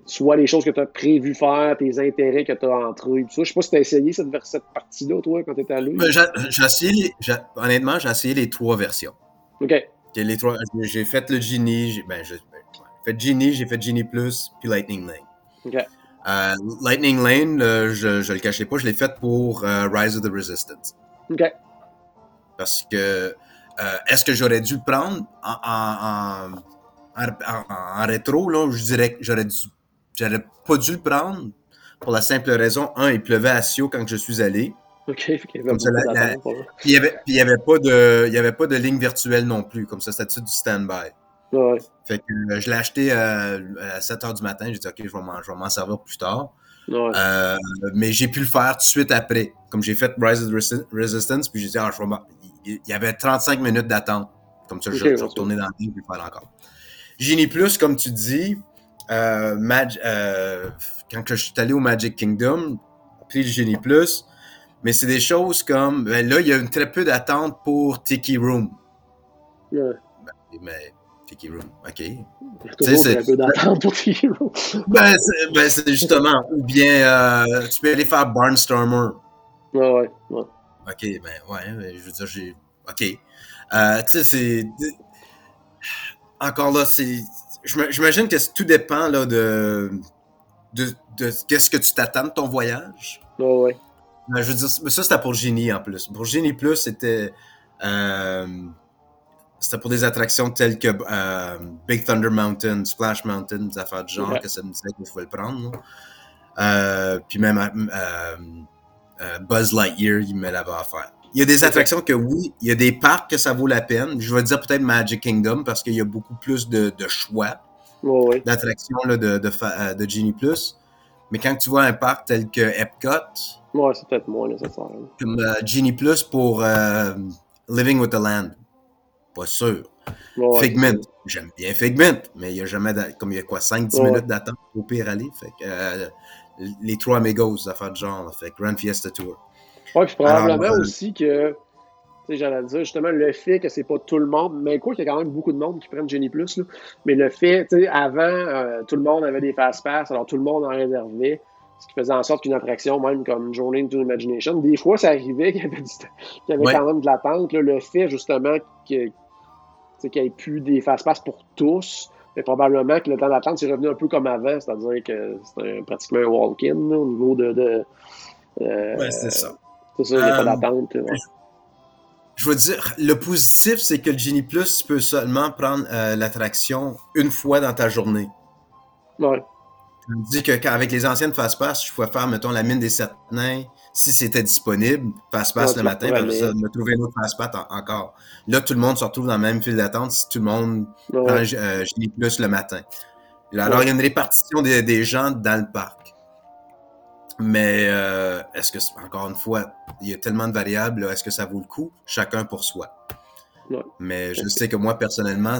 soit les choses que tu as prévu faire, tes intérêts que tu as entre eux. Je sais pas si tu as essayé cette, cette partie-là, toi, quand tu étais allé. Ben, j'ai essayé, honnêtement, j'ai essayé les trois versions. OK. Les trois, j'ai fait le Genie, j'ai ben, fait Genie, j'ai fait Genie Plus, puis Lightning Lane. OK. Euh, Lightning Lane, je, ne le cachais pas, je l'ai fait pour euh, Rise of the Resistance. OK. Parce que euh, est-ce que j'aurais dû le prendre en, en, rétro? Là, je dirais que j'aurais dû, j'aurais pas dû le prendre? Pour la simple raison, un, il pleuvait à Sio quand je suis allé. Avait puis il n'y avait, pas de, il y avait pas de ligne virtuelle non plus, comme ça, c'était du stand-by? Ouais. Fait que euh, je l'ai acheté euh, à 7 h du matin. J'ai dit, OK, je vais m'en servir plus tard. Ouais. mais j'ai pu le faire tout de suite après. Comme j'ai fait Rise of Resistance, puis j'ai dit, ah, je vais il y avait 35 minutes d'attente. Comme ça, je vais retourner dans le ligne et faire encore. Genie Plus, comme tu dis, euh, euh, quand je suis allé au Magic Kingdom, puis le Genie Plus, mais c'est des choses comme, ben là, il y a une très peu d'attente pour Tiki Room. Ouais. Ben, mais Tiki Room, OK. Il y a toujours très peu d'attente pour Tiki Room. ben, c'est ben, justement, ou bien euh, tu peux aller faire Barnstormer. Ouais, ouais, ouais. OK, ben ouais, je veux dire, j'ai. OK. Euh, tu sais, c'est. Encore là, c'est. J'imagine que tout dépend là, de. de, de qu'est-ce que tu t'attends de ton voyage. Ouais, ouais. Je veux dire, ça, c'était pour Genie en plus. Pour Genie Plus, c'était. Euh, c'était pour des attractions telles que euh, Big Thunder Mountain, Splash Mountain, des affaires du genre, que ça me disait qu'il faut le prendre. Euh, puis même Buzz Lightyear, il me l'avait offert. Il y a des attractions que oui, il y a des parcs que ça vaut la peine. Je vais dire peut-être Magic Kingdom parce qu'il y a beaucoup plus de, choix d'attractions de, de, de, Genie Plus. Mais quand tu vois un parc tel que Epcot, ouais, c'est peut-être moins nécessaire. Comme euh, Genie Plus pour Living with the Land, pas sûr. Figment, j'aime bien Figment, mais il y a jamais, comme il y a quoi, 5-10 minutes d'attente au pire aller. Fait que, les trois amigos, affaires de genre, fait Grand Fiesta Tour. Oui, puis probablement euh, aussi que, tu sais, j'allais dire, justement, le fait que c'est pas tout le monde, mais quoi qu'il y a quand même beaucoup de monde qui prennent Genie Plus, là, mais le fait, tu sais, avant, euh, tout le monde avait des fast-pass, alors tout le monde en réservait, ce qui faisait en sorte qu'une attraction, même comme Journey into Imagination, des fois, ça arrivait qu'il y avait, y avait quand même de l'attente. Le fait, justement, qu'il n'y ait plus des fast-pass pour tous, mais probablement que le temps d'attente c'est revenu un peu comme avant, c'est-à-dire que c'était pratiquement un walk-in au niveau de. de euh, c'est ça. C'est ça, il n'y a pas euh, d'attente. Je veux dire, le positif, c'est que le Genie Plus, tu peux seulement prendre euh, l'attraction une fois dans ta journée. Ouais. Tu me dis qu'avec les anciennes Fastpass, je pouvais faire, mettons, la mine des sept nains, si c'était disponible, Fastpass le matin, puis ça, me trouver une autre Fastpass encore. Là, tout le monde se retrouve dans le même fil d'attente si tout le monde prend euh, Plus le matin. Alors, il y a une répartition des, des, gens dans le parc. Mais euh, est-ce que, encore une fois, il y a tellement de variables, est-ce que ça vaut le coup? Chacun pour soi. Mais je sais que moi, personnellement,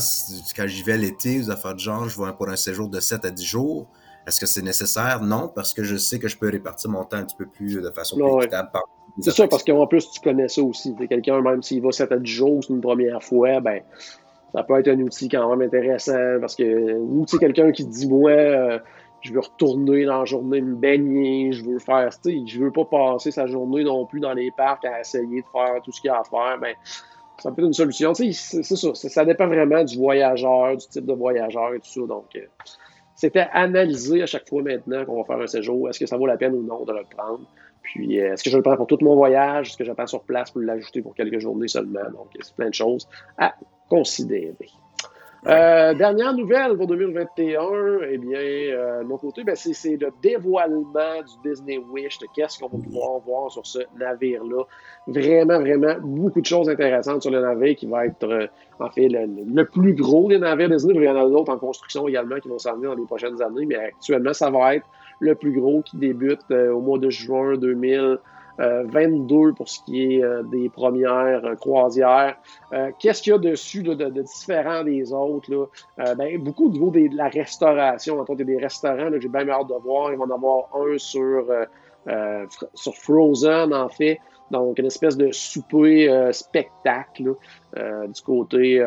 quand j'y vais l'été, aux affaires de genre, je vais pour un séjour de 7 à 10 jours, Est-ce que c'est nécessaire? Non, parce que je sais que je peux répartir mon temps un petit peu plus de façon plus équitable. C'est ça, parce qu'en plus, tu connais ça aussi. Quelqu'un, même s'il va 7 à 10 jours une première fois, ben, ça peut être un outil quand même intéressant parce que, ou tu sais, quelqu'un qui dit, ouais, euh, je veux retourner dans la journée me baigner, je veux faire, tu sais, je veux pas passer sa journée non plus dans les parcs à essayer de faire tout ce qu'il y a à faire, ben, ça peut être une solution. Tu sais, c'est ça, ça dépend vraiment du voyageur, du type de voyageur et tout ça. Donc, euh, c'était analysé à chaque fois maintenant qu'on va faire un séjour. Est-ce que ça vaut la peine ou non de le prendre? Puis, euh, est-ce que je le prends pour tout mon voyage? Est-ce que j'attends sur place pour l'ajouter pour quelques journées seulement? Donc, c'est plein de choses à considérer. Euh, dernière nouvelle pour 2021, eh bien, euh, de mon côté, ben, c'est le dévoilement du Disney Wish, qu'est-ce qu'on va pouvoir voir sur ce navire-là. Vraiment, vraiment, beaucoup de choses intéressantes sur le navire qui va être, euh, en fait, le, plus gros des navires Disney. Il y en a d'autres en construction également qui vont s'en venir dans les prochaines années, mais actuellement, ça va être le plus gros qui débute au mois de juin 2000. 22 euh, pour ce qui est euh, des premières euh, croisières. Qu'est-ce qu'il y a dessus de, différent des autres? Là? Ben, beaucoup au niveau de la restauration. Des restaurants j'ai bien hâte de voir. Il va en avoir un sur, sur Frozen, en fait. Donc, une espèce de souper spectacle du côté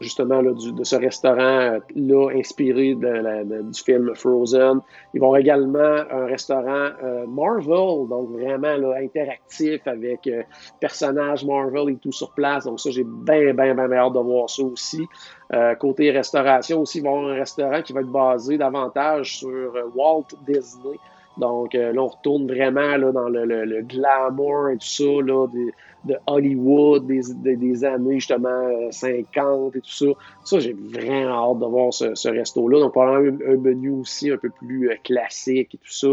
justement là, du, de ce restaurant-là inspiré de du film Frozen. Ils vont également un restaurant euh, Marvel, donc vraiment là, interactif avec euh, personnages Marvel et tout sur place. Donc ça, j'ai bien, bien, bien hâte de voir ça aussi. Euh, côté restauration aussi, ils vont avoir un restaurant qui va être basé davantage sur Walt Disney. Donc là, on retourne vraiment là, dans le, le, glamour et tout ça, là, des, de Hollywood des, des, années justement 50 et tout ça. Ça, j'ai vraiment hâte de voir ce, ce resto-là. Donc, probablement un, un, menu aussi un peu plus euh, classique et tout ça.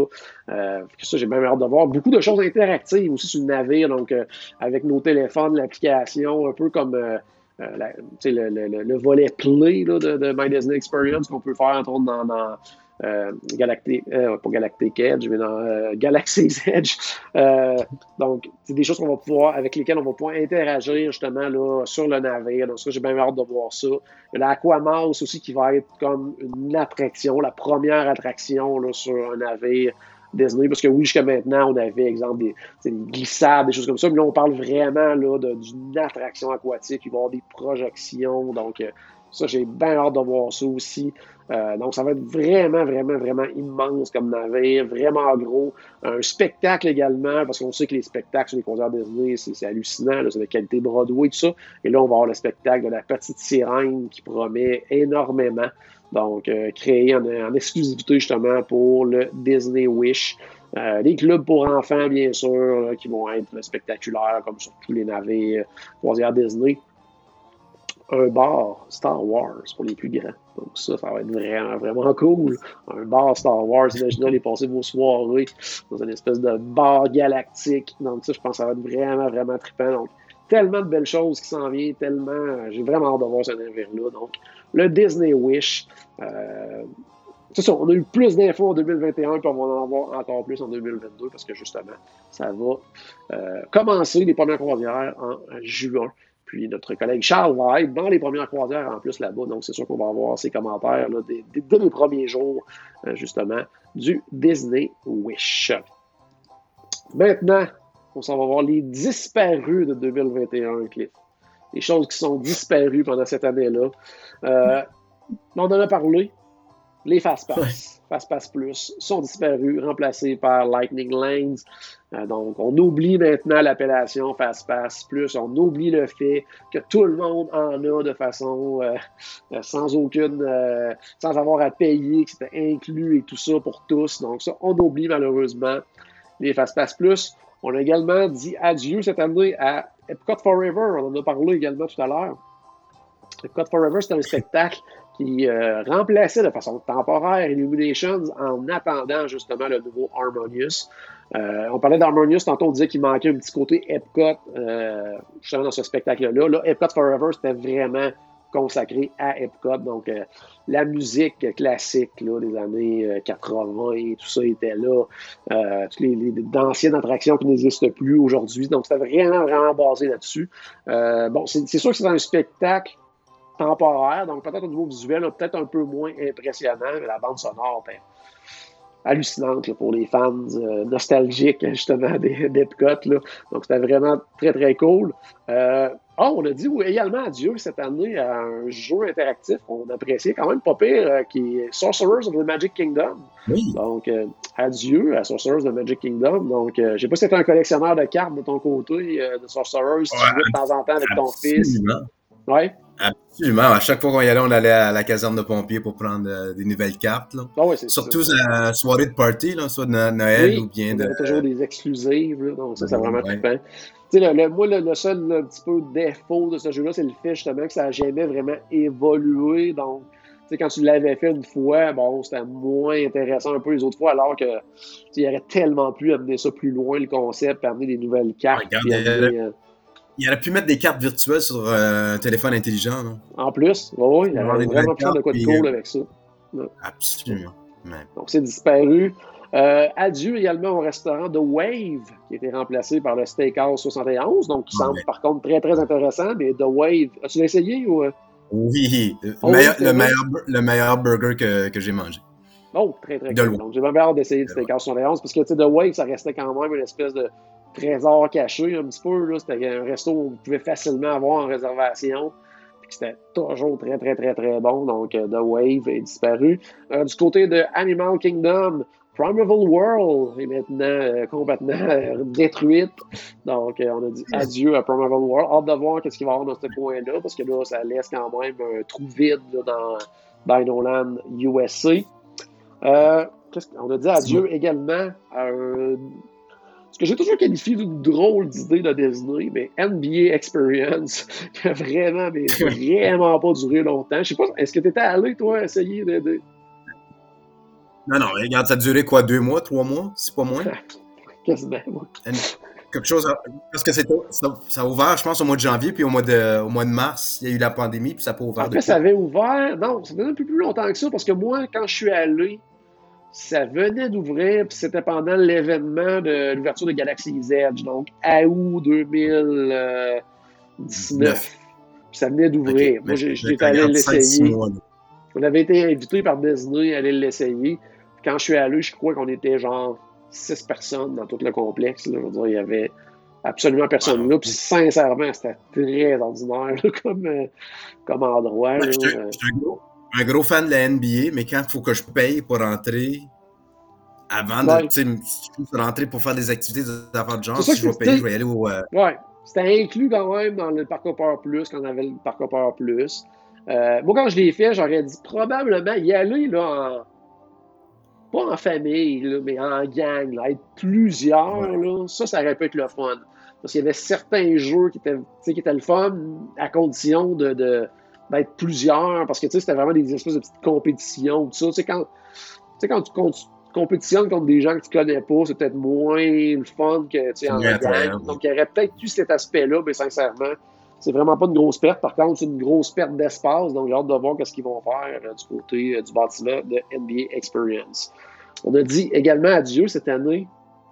Euh, ça, j'ai même hâte de voir. Beaucoup de choses interactives aussi sur le navire, donc euh, avec nos téléphones, l'application, un peu comme euh, la, le, le, le, volet play là, de, de My Disney Experience qu'on peut faire entre autres dans, dans euh, Galactic, euh, pas Galactic Edge, mais dans euh, Galaxy's Edge. Euh, donc, c'est des choses qu'on va pouvoir, avec lesquelles on va pouvoir interagir justement là, sur le navire. Donc, ça, j'ai bien hâte de voir ça. Il y a l'Aquamouse aussi qui va être comme une attraction, la première attraction là, sur un navire. Disney, parce que oui, jusqu'à maintenant, on avait, exemple, des, des, glissades, des choses comme ça, mais là, on parle vraiment d'une attraction aquatique, il va y avoir des projections, donc ça, j'ai bien hâte de voir ça aussi. Euh, donc, ça va être vraiment, vraiment, vraiment immense comme navire, vraiment gros. Un spectacle également, parce qu'on sait que les spectacles sur les concerts Disney, c'est hallucinant, c'est de qualité Broadway, tout ça. Et là, on va avoir le spectacle de la petite sirène qui promet énormément. Donc, euh, créé en, exclusivité justement pour le Disney Wish. Euh, les clubs pour enfants, bien sûr, qui vont être spectaculaires, comme sur tous les navires croisières Disney un bar Star Wars pour les plus grands. Donc ça, ça va être vraiment, vraiment cool. Un bar Star Wars, imaginez aller passer vos soirées dans une espèce de bar galactique. Donc ça, je pense que ça va être vraiment, vraiment trippant. Donc, tellement de belles choses qui s'en viennent, tellement... J'ai vraiment hâte de voir ce navire-là. Donc, le Disney Wish... Euh, c'est ça, on a eu plus d'infos en 2021, puis on va en avoir encore plus en 2022 parce que justement, ça va euh, commencer les premières croisières en juin. Puis notre collègue Charles va être dans les premières croisières en plus là-bas. Donc, c'est sûr qu'on va avoir ses commentaires là, dès, les premiers jours, euh, justement, du Disney Wish. Maintenant, on s'en va voir les disparus de 2021, Cliff. Les choses qui sont disparues pendant cette année-là. Euh, on en a parlé. Les Fastpass, Fastpass Plus, sont disparus, remplacés par Lightning Lanes. Euh, donc, on oublie maintenant l'appellation Fastpass Plus. On oublie le fait que tout le monde en a de façon euh, euh, sans aucune, sans avoir à payer, que c'était inclus et tout ça pour tous. Donc, ça, on oublie malheureusement les Fastpass Plus. On a également dit adieu cette année à Epcot Forever. On en a parlé également tout à l'heure. Epcot Forever, c'est un spectacle qui euh, remplaçait de façon temporaire Illuminations en attendant justement le nouveau Harmonious. Euh, on parlait d'Harmonious, tantôt on disait qu'il manquait un petit côté Epcot euh, justement dans ce spectacle-là. Là, Epcot Forever, c'était vraiment consacré à Epcot. Donc, la musique classique là, des années 80 et tout ça était là. toutes les, les d'anciennes attractions qui n'existent plus aujourd'hui. Donc, c'était vraiment, vraiment basé là-dessus. bon, c'est sûr que c'est un spectacle temporaire, donc peut-être au niveau visuel, peut-être un peu moins impressionnant, mais la bande sonore, ben, hallucinante pour les fans nostalgiques, justement, d'Epcot. Donc, c'était vraiment très, très cool. Ah, on a dit également adieu cette année à un jeu interactif qu'on appréciait quand même pas pire, euh, qui est Sorcerers of the Magic Kingdom. Oui. Donc, euh, adieu à Sorcerers of the Magic Kingdom. Donc, euh, je sais pas si c'était un collectionneur de cartes de ton côté, de Sorcerers, si tu jouais de temps en temps avec ton fils. Ouais. Absolument. À chaque fois qu'on y allait, on allait à la caserne de pompiers pour prendre des nouvelles cartes. Là. Ah Surtout la soirée de party, là, soit de Noël ou bien de. Il y avait toujours des exclusives. Là, donc, ça, c'est vraiment ouais. trippant. Le, le, moi, le, seul un petit peu défaut de ce jeu-là, c'est le fait justement que ça n'a jamais vraiment évolué. Donc, quand tu l'avais fait une fois, bon, c'était moins intéressant un peu les autres fois, alors que il aurait tellement pu amener ça plus loin, le concept, amener des nouvelles cartes. Euh, il aurait pu mettre des cartes virtuelles sur euh, un téléphone intelligent. Là. En plus, oui, il aurait vraiment pu faire de quoi de cool euh, avec ça. Absolument. Donc, c'est disparu. Euh, adieu également au restaurant The Wave, qui a été remplacé par le Steakhouse 71, donc qui semble par contre très très intéressant. Mais The Wave, as-tu essayé ou. Oui, le, oh, meilleur, le, meilleur, le, meilleur, burger que, que j'ai mangé. Oh, très très cool. Donc j'ai même hâte d'essayer le Steakhouse 71 parce que The Wave, ça restait quand même une espèce de trésor caché un petit peu. C'était un resto où on pouvait facilement avoir en réservation. C'était toujours très, très, très, très bon. Donc, euh, The Wave est disparu. du côté de Animal Kingdom, Primeval World est maintenant euh, complètement euh, détruite. Donc, euh, on a dit adieu à Primeval World. Hâte de voir ce qu'il va y avoir dans ce coin-là, parce que là, ça laisse quand même un trou vide dans Dino Land USA. on a dit adieu également à ce que j'ai toujours qualifié d'une drôle d'idée de Disney, mais NBA Experience, qui a vraiment, mais vraiment pas duré longtemps. Je sais pas, est-ce que tu étais allé, toi, essayer de non, non, regarde, ça a duré quoi, deux mois, trois mois, c'est pas moins? Quasiment, Quelque chose, parce que ça, ça, a ouvert, je pense, au mois de janvier, puis au mois de, au mois de mars, il y a eu la pandémie, puis ça n'a pas ouvert. Après, ça avait ouvert, non, ça faisait un peu plus longtemps que ça, parce que moi, quand je suis allé, ça venait d'ouvrir, puis c'était pendant l'événement de l'ouverture de Galaxy's Edge, donc à août 2019. Puis ça venait d'ouvrir. moi, j'étais allé l'essayer. On avait été invité par Disney à aller l'essayer. Quand je suis allé, je crois qu'on était genre six personnes dans tout le complexe. Je veux dire, il y avait absolument personne là. Puis sincèrement, c'était très ordinaire comme, euh, comme endroit. je suis un, gros, fan de la NBA, mais quand il faut que je paye pour rentrer, avant de rentrer pour faire des activités d'affaires de genre, si je vais payer, je vais y aller au. Euh, ouais, c'était inclus quand même dans le Parc Hopper Plus, quand on avait le Parc Hopper Plus. Euh, moi, quand je l'ai fait, j'aurais dit probablement y aller là, en, pas en famille, mais en gang, là, être plusieurs, là, ça, ça aurait pu être le fun. Parce qu'il y avait certains jeux qui étaient, qui étaient le fun à condition de, de d'être plusieurs, parce que c'était vraiment des espèces de petites compétitions, tout ça. Tu sais, quand, quand tu, compétitionnes contre des gens que tu connais pas, c'est peut-être moins le fun que tu sais, en gang. Donc, il y aurait peut-être eu cet aspect-là, mais sincèrement, c'est vraiment pas une grosse perte. Par contre, c'est une grosse perte d'espace. Donc, j'ai hâte de voir ce qu'ils vont faire euh, du côté euh, du bâtiment de NBA Experience. On a dit également adieu cette année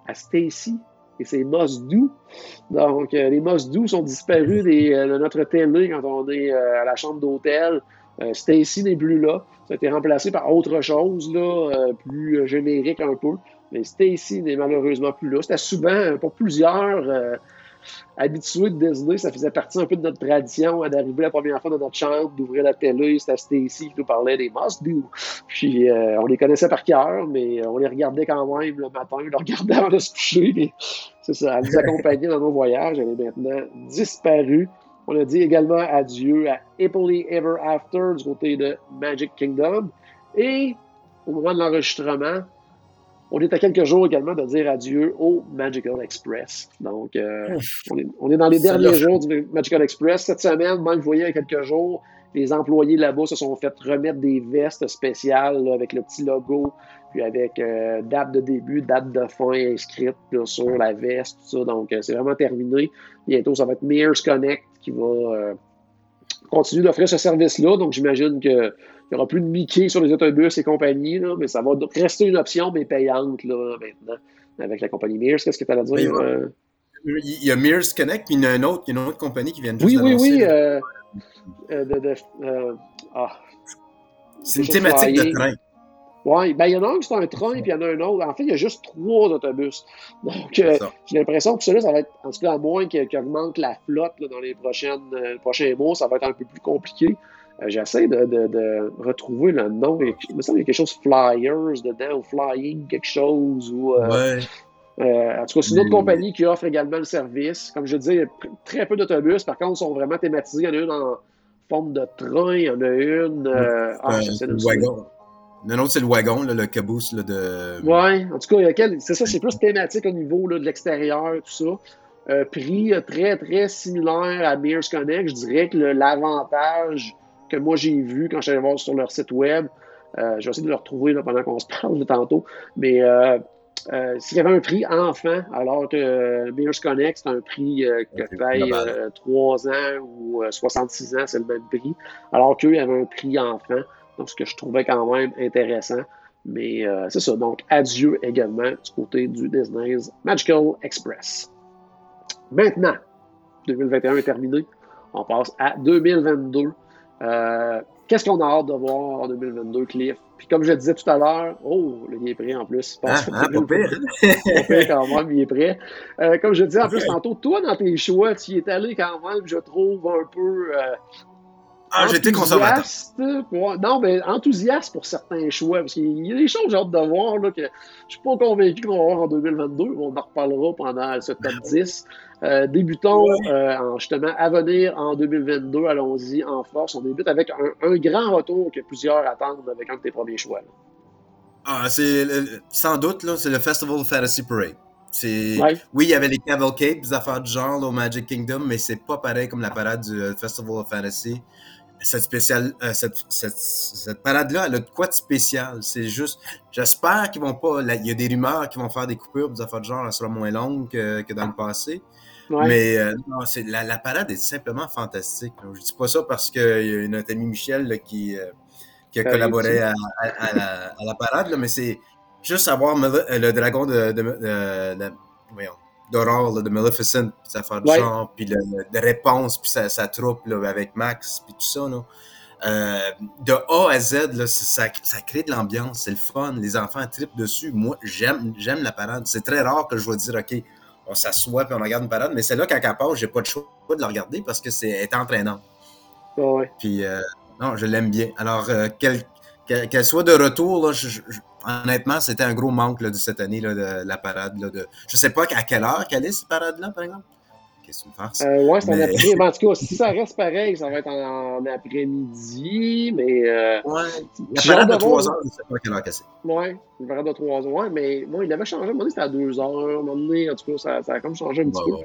à Stacy et ses Moss doux. Donc, euh, les Moss doux sont disparus de notre télé quand on est à la chambre d'hôtel. Stacy n'est plus là. Ça a été remplacé par autre chose, là, plus générique un peu. Mais Stacy n'est malheureusement plus là. C'était souvent, pour plusieurs, habitué de Disney, ça faisait partie un peu de notre tradition hein, d'arriver la première fois dans notre chambre, d'ouvrir la télé, c'était Stacy qui nous parlait des must do. Puis euh, on les connaissait par cœur, mais on les regardait quand même le matin, on les regardait avant de se coucher. C'est ça, elle nous accompagnait dans nos voyages, elle est maintenant disparue. On a dit également adieu à Happily Ever After du côté de Magic Kingdom. Et au moment de l'enregistrement, on est à quelques jours également de dire adieu au Magical Express. Donc, euh, on, est, dans les derniers jours du Magical Express. Cette semaine, même, vous voyez, il y a quelques jours, les employés là-bas se sont fait remettre des vestes spéciales avec le petit logo, puis avec euh, date de début, date de fin inscrite sur la veste, tout ça. Donc, euh, c'est vraiment terminé. Bientôt, ça va être Mears Connect qui va continuer d'offrir ce service-là. Donc, j'imagine que il n'y aura plus de Mickey sur les autobus et compagnie, là, mais ça va rester une option, mais payante là, maintenant, avec la compagnie Mears. Qu'est-ce que tu as à dire? Euh? Il y a Mears Connect, puis il y a une autre, une autre compagnie qui vient de Oui, oui, oui. Euh, euh, de, ah. C'est une thématique de train. Oui, ben, il y en a un qui c'est un train, puis il y en a un autre. En fait, il y a juste trois autobus. Donc, euh, j'ai l'impression que celui-là, ça va être, en tout cas, à moins qu'il augmente la flotte dans les prochaines, euh, prochains mois, ça va être un peu plus compliqué. Euh, j'essaie de, de, retrouver le nom. Il me semble qu'il y a quelque chose Flyers dedans, ou Flying quelque chose. Ou, ouais. en tout cas, c'est une autre compagnie qui offre également le service. Comme je a très peu d'autobus. Par contre, ils sont vraiment thématisés. Il y en a une en forme de train, il y en a une. ah, le wagon. Non, autre, c'est le wagon, le caboose de. Oui, en tout cas, c'est ça, c'est plus thématique au niveau de l'extérieur, tout ça. Euh, prix euh, très, très similaire à Mears Connect. Je dirais que l'avantage que moi j'ai vu quand allé voir sur leur site web, euh, je vais essayer de le retrouver pendant qu'on se parle de tantôt, mais s'il y avait un prix enfant, alors que Mears Connect, c'est un prix que paye 3 ans ou 66 ans, c'est le même prix, alors qu'eux, avaient un prix enfant. Donc, ce que je trouvais quand même intéressant. Mais euh, c'est ça. Donc, adieu également du côté du Disney's Magical Express. Maintenant, 2021 est terminé. On passe à 2022. Euh, qu'est-ce qu'on a hâte de voir en 2022, Cliff? Puis comme je disais tout à l'heure, oh, il est prêt en plus. Ah, ah, pas pire. quand même, il est prêt. Euh, comme je disais en plus tantôt, toi, dans tes choix, tu y es allé quand même, je trouve, un peu ah, j'étais conservateur. non, mais enthousiaste pour certains choix. Parce qu'il y a des choses que j'ai hâte de voir là, que je suis pas convaincu qu'on va voir en 2022. On en reparlera pendant ce top 10. Euh, débutons euh, en, justement à venir en 2022. Allons-y en force. On débute avec un, grand retour que plusieurs attendent avec un de tes premiers choix. Ah, c'est sans doute, là, c'est le Festival of Fantasy Parade. Oui, il y avait les cavalcades, des affaires du genre au Magic Kingdom, mais c'est pas pareil comme la parade du euh, Festival of Fantasy cette spéciale, euh, cette, cette, cette parade-là, elle a de quoi de spécial? C'est juste, j'espère qu'ils vont pas, il y a des rumeurs qui vont faire des coupures, des affaires de genre, elle sera moins longue que, que dans le passé. Mais euh, non, c'est, la, la, parade est simplement fantastique. Je dis pas ça parce qu'il y a notre ami Michel qui, euh, qui a collaboré à, à, la, à, la, parade, mais c'est juste savoir le dragon de, de, de voyons, d'horreur, de Maleficent, puis ça fait du genre, puis de réponse, puis sa, sa troupe là, avec Max, puis tout ça. Là. Euh, de A à Z, là, ça, ça crée de l'ambiance, c'est le fun, les enfants trippent dessus. Moi, j'aime, j'aime la parade. C'est très rare que je vais dire, OK, on s'assoit puis on regarde une parade, mais c'est là quand elle passe, j'ai pas de choix de la regarder parce que c'est est entraînant. Ouais. Puis, euh, non, je l'aime bien. Alors, euh, qu'elle, qu'elle soit de retour, là, je, honnêtement, c'était un gros manque de cette année, là, de, la parade. Là, de... Je sais pas à quelle heure qu'elle est, cette parade-là, par exemple. Qu'est-ce que tu fasses? Euh, ouais, c'est en après-midi. en tout cas, si ça reste pareil, ça va être en, après-midi, mais. Euh, ouais. La parade de 3 heures, je sais pas à quelle heure c'est. Ouais, une parade de 3 heures. Ouais, mais bon, il avait changé. À un moment donné, c'était à 2 heures. À un moment donné, en tout cas, ça, ça a comme changé un petit peu.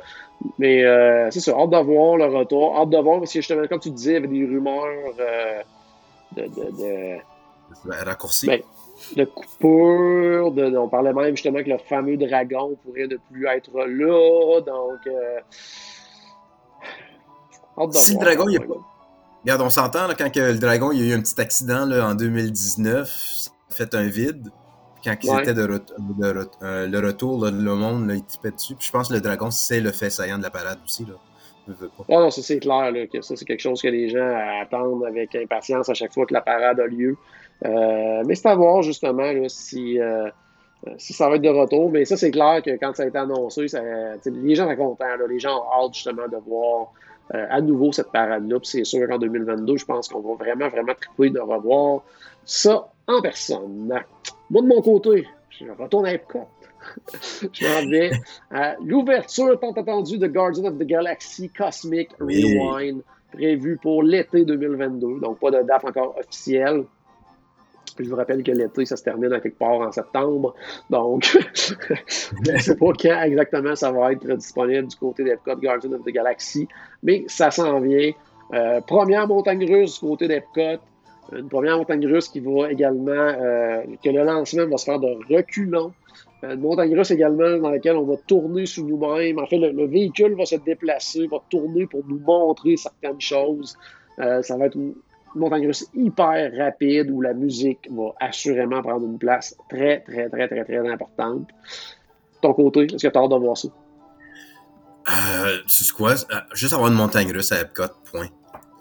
Mais euh, c'est ça, hâte de voir le retour. Hâte de voir, parce que justement, comme tu disais, il y avait des rumeurs euh, de. de, de... Raccourci. Ben, de coupure. De, on parlait même justement que le fameux dragon pourrait ne plus être là. Donc, euh, si le dragon, il a pas. Regarde, on s'entend quand que le dragon il y a eu un petit accident là, en 2019, ça a fait un vide. Quand ils étaient de, euh, le retour, le monde là, il tipait dessus. Puis je pense que le dragon, c'est le fait saillant de la parade aussi. Là. Ah non, ça c'est clair là, que ça c'est quelque chose que les gens attendent avec impatience à chaque fois que la parade a lieu. Euh, mais c'est à voir justement si, euh, si ça va être de retour. Mais ça, c'est clair que quand ça a été annoncé, les gens sont contents. les gens ont hâte justement de voir euh, à nouveau cette parade-là. c'est sûr qu'en 2022, je pense qu'on va vraiment, vraiment triper de revoir ça en personne. Moi, de mon côté, je retourne à Epcot. je m'en vais à l'ouverture tant attendue de Guardian of the Galaxy Cosmic Rewind, prévue pour l'été 2022. Donc, pas de date encore officielle. Je vous rappelle que l'été, ça se termine à quelque part en septembre. Donc, je ne sais pas quand exactement ça va être disponible du côté d'Epcot Guardian of the Galaxy, mais ça s'en vient. Euh, première montagne russe du côté d'Epcot. Une première montagne russe qui va également, euh, que le lancement va se faire de reculons. Une montagne russe également dans laquelle on va tourner sous nous-mêmes. En fait, le, véhicule va se déplacer, va tourner pour nous montrer certaines choses. Euh, ça va être une, montagne russe hyper rapide où la musique va assurément prendre une place très, très, très, très, très importante. Ton côté, est-ce que tu as hâte de voir ça? Euh, c'est quoi? Euh, juste avoir une montagne russe à Epcot, point.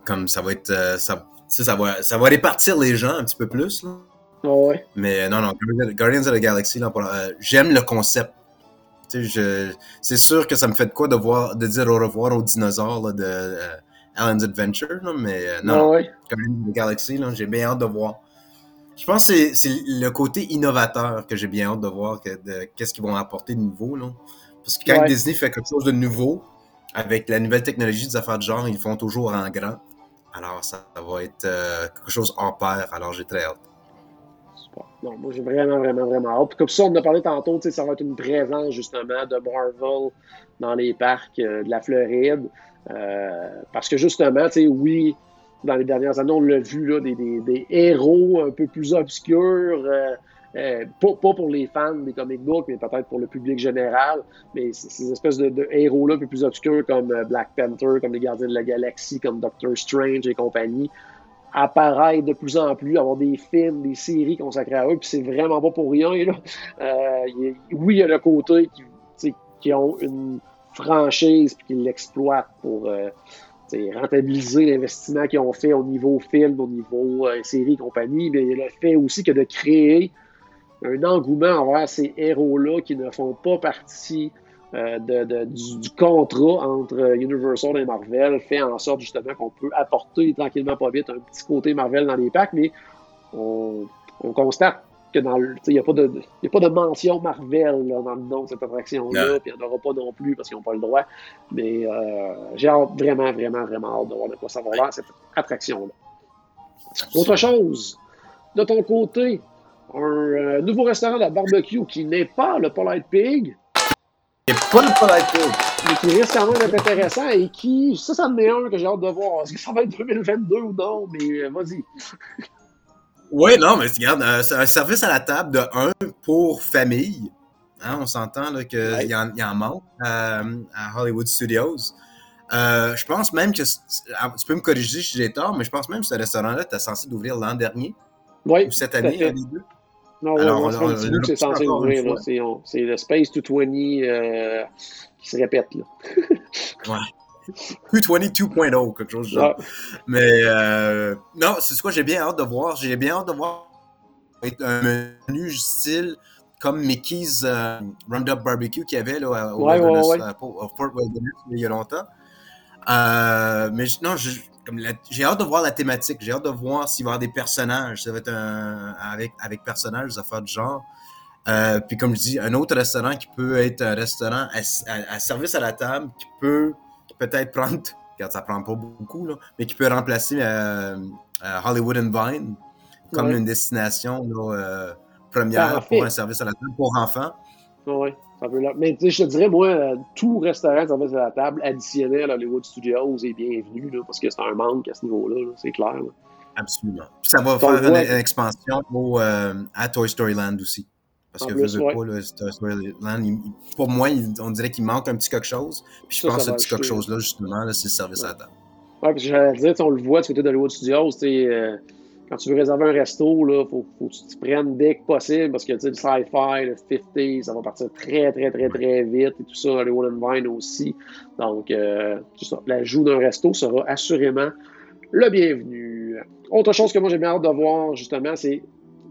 Comme ça va être. Euh, ça, ça, va, ça va répartir les gens un petit peu plus. Là. Oh ouais. Mais non, non, Guardians of the Galaxy, euh, j'aime le concept. C'est sûr que ça me fait de quoi de, voir, de dire au revoir aux dinosaures de euh, Alan's Adventure, mais euh, non, Guardians of the Galaxy, j'ai bien hâte de voir. Je pense que c'est le côté innovateur que j'ai bien hâte de voir, qu'est-ce qu'ils vont apporter de nouveau. Là. Parce que quand Disney fait quelque chose de nouveau, avec la nouvelle technologie des affaires de genre, ils font toujours en grand. Alors, ça, va être quelque chose hors pair. Alors, j'ai très hâte. Non, moi j'ai vraiment, vraiment, vraiment hâte. Comme ça, on en a parlé tantôt, ça va être une présence justement de Marvel dans les parcs euh, de la Floride. Euh, parce que justement, oui, dans les dernières années, on l'a vu, là, des, héros un peu plus obscurs. Euh, pas, pas, pour les fans des comic books, mais peut-être pour le public général. Mais ces espèces de, héros-là un peu plus obscurs comme Black Panther, comme les Gardiens de la Galaxie, comme Doctor Strange et compagnie, apparaître de plus en plus, avoir des films, des séries consacrées à eux, puis c'est vraiment pas pour rien. Euh, oui, il y a le côté qui ont une franchise puis qui l'exploitent pour euh, rentabiliser l'investissement qu'ils ont fait au niveau film, au niveau euh, série et compagnie, mais le fait aussi que de créer un engouement envers ces héros-là qui ne font pas partie euh, du, contrat entre Universal et Marvel fait en sorte justement qu'on peut apporter tranquillement pas vite un petit côté Marvel dans les packs, mais on, constate que dans il n'y a, pas de, a pas de mention Marvel dans le nom de cette attraction-là, puis il n'y en aura pas non plus parce qu'ils n'ont pas le droit. Mais euh, j'ai vraiment, vraiment, vraiment hâte de voir de quoi ça va l'air, cette attraction-là. Autre chose, de ton côté, un euh, nouveau restaurant de barbecue qui n'est pas le Polite Pig, et pas le Polite Mais qui risque quand même d'être intéressant et qui, ça, ça en est un que j'ai hâte de voir. Est-ce que ça va être 2022 ou non? Mais euh, vas-y. Oui, non, mais regarde, euh, un service à la table de un pour famille. Hein, on s'entend qu'il y, en, y en manque euh, à Hollywood Studios. je pense même que, ah, tu peux me corriger si j'ai tort, mais je pense même que ce restaurant-là était censé d'ouvrir l'an dernier. Oui. Ou cette année, des deux. Non, Alors, on, on, on, c'est censé ouvrir. C'est le Space 220 euh, qui se répète. Là. ouais. 220 2.0, quelque chose de genre. Mais euh, non, c'est ce que j'ai bien hâte de voir. J'ai bien hâte de voir un menu style comme Mickey's euh, Roundup Barbecue qu'il y avait là, au ouais, Wilderness, ouais, ouais. Au Fort Wilderness il y a longtemps. Euh, mais non, j'ai hâte de voir la thématique. J'ai hâte de voir s'il va y avoir des personnages. Ça va être un, avec, avec personnages, ça faire du genre. Euh, puis comme je dis, un autre restaurant qui peut être un restaurant à, service à la table, qui peut peut-être prendre, regarde, ça prend pas beaucoup, là, mais qui peut remplacer euh, euh, Hollywood and Vine comme une destination première pour un service à la table pour enfants. Oui. Mais je te dirais, moi, euh, tout restaurant ça va à la table additionnel à Hollywood Studios est bienvenu, là, parce que c'est un manque à ce niveau-là, c'est clair. Absolument. Puis ça va faire une, expansion euh, à Toy Story Land aussi. Parce que plus, pas, pour moi, on dirait qu'il manque un petit quelque chose. Puis je pense que ce petit quelque chose-là, justement, c'est le service à la table. Oui, puis j'allais dire, on le voit du côté d'Hollywood Studios, euh, quand tu veux réserver un resto, il faut, faut, que tu prennes dès que possible parce que tu sais, le sci-fi, le 50, ça va partir très, très, très, très vite et tout ça, les Wooden Vine aussi. Donc, euh, l'ajout d'un resto sera assurément le bienvenu. Autre chose que moi j'ai bien hâte de voir, justement, c'est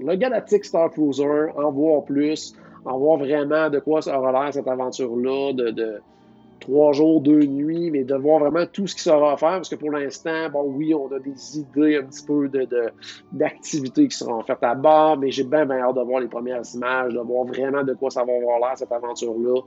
le Galactic Star Cruiser, en voir plus, en voir vraiment de quoi ça aura l'air cette aventure-là, de, de trois jours, deux nuits, mais de voir vraiment tout ce qui sera à faire, parce que pour l'instant, bon, oui, on a des idées un petit peu de, d'activités qui seront faites à bord, mais j'ai bien, bien hâte de voir les premières images, de voir vraiment de quoi ça va avoir l'air, cette aventure-là,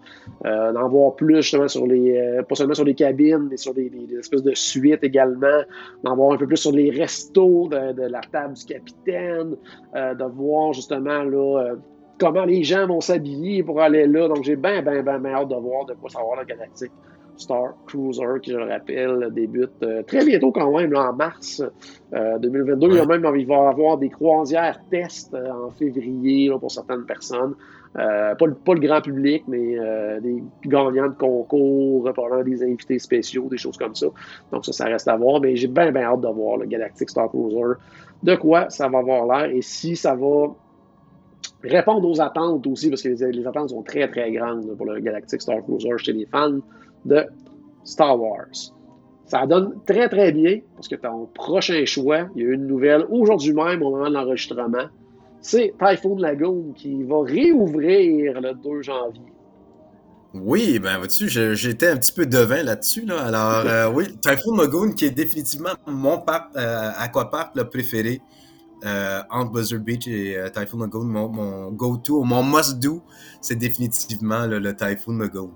euh, d'en voir plus justement sur les, euh, pas seulement sur les cabines, mais sur des, espèces de suites également, d'en voir un peu plus sur les restos de, la table du capitaine, euh, de voir justement là, comment les gens vont s'habiller pour aller là. Donc, j'ai bien, bien, bien, hâte de voir de quoi savoir le Galactic Star Cruiser, qui, je le rappelle, débute euh, très bientôt quand même, en mars 2022. Il, y a même, il va y avoir des croisières tests euh, en février pour certaines personnes. Euh, pas, le, pas, le, grand public, mais des gagnants de concours, probablement des invités spéciaux, des choses comme ça. Donc ça, ça reste à voir. Mais j'ai bien, bien hâte de voir le Galactic Star Cruiser. De quoi ça va avoir l'air et si ça va répondre aux attentes aussi, parce que les, attentes sont très, très grandes pour le Galactic Star Cruiser chez les fans de Star Wars. Ça donne très, très bien, parce que ton prochain choix, il y a eu une nouvelle aujourd'hui même au moment de l'enregistrement. c'est Typhoon Lagoon qui va réouvrir le 2 janvier. Oui, ben vois-tu, j'étais un petit peu devin là-dessus. Là. Alors, euh, oui, Typhoon Lagoon qui est définitivement mon parc euh, aquapark le préféré euh, entre Blizzard Beach et euh, Typhoon Lagoon. Mon, go-to, mon must-do, c'est définitivement le Typhoon Lagoon.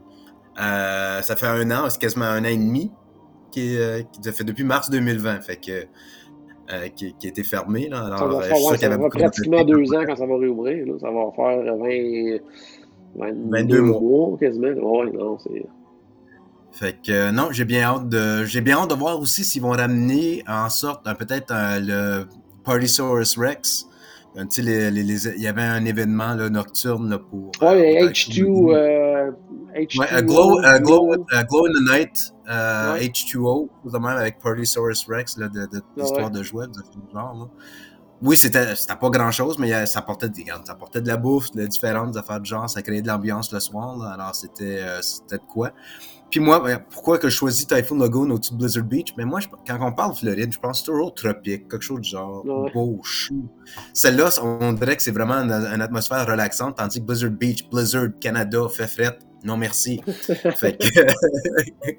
ça fait un an, c'est quasiment un an et demi qui, qui fait depuis mars 2020. Fait que euh, qui, qui, a été fermé. Là. Alors, ça va, faire, ça va pratiquement deux ans quand ça va réouvrir. Là. Ça va faire 20, 22, mois. quasiment. Ouais, non, c'est... Fait que euh, non, j'ai bien hâte de j'ai bien hâte de voir aussi s'ils vont ramener en sorte peut-être le Partysaurus Rex il y avait un événement là, nocturne là, pour. Ouais, H2. Euh, H2O. Ouais, glow, glow, glow, in the Night, H2O, notamment avec Partysaurus Rex, là, de, de, l'histoire de jouets, de genre. Là. Oui, c'était pas grand chose, mais ça apportait, des, ça apportait de la bouffe, de différentes affaires de genre, ça créait de l'ambiance le soir, alors c'était de quoi. Puis moi, ben, pourquoi que je choisis Typhoon Lagoon au-dessus de Blizzard Beach? Mais moi, quand on parle de Floride, je pense toujours tropique, quelque chose de genre beau, chou. Celle-là, on dirait que c'est vraiment une, atmosphère relaxante, tandis que Blizzard Beach, Blizzard, Canada, fait fret. Non, merci. fait que...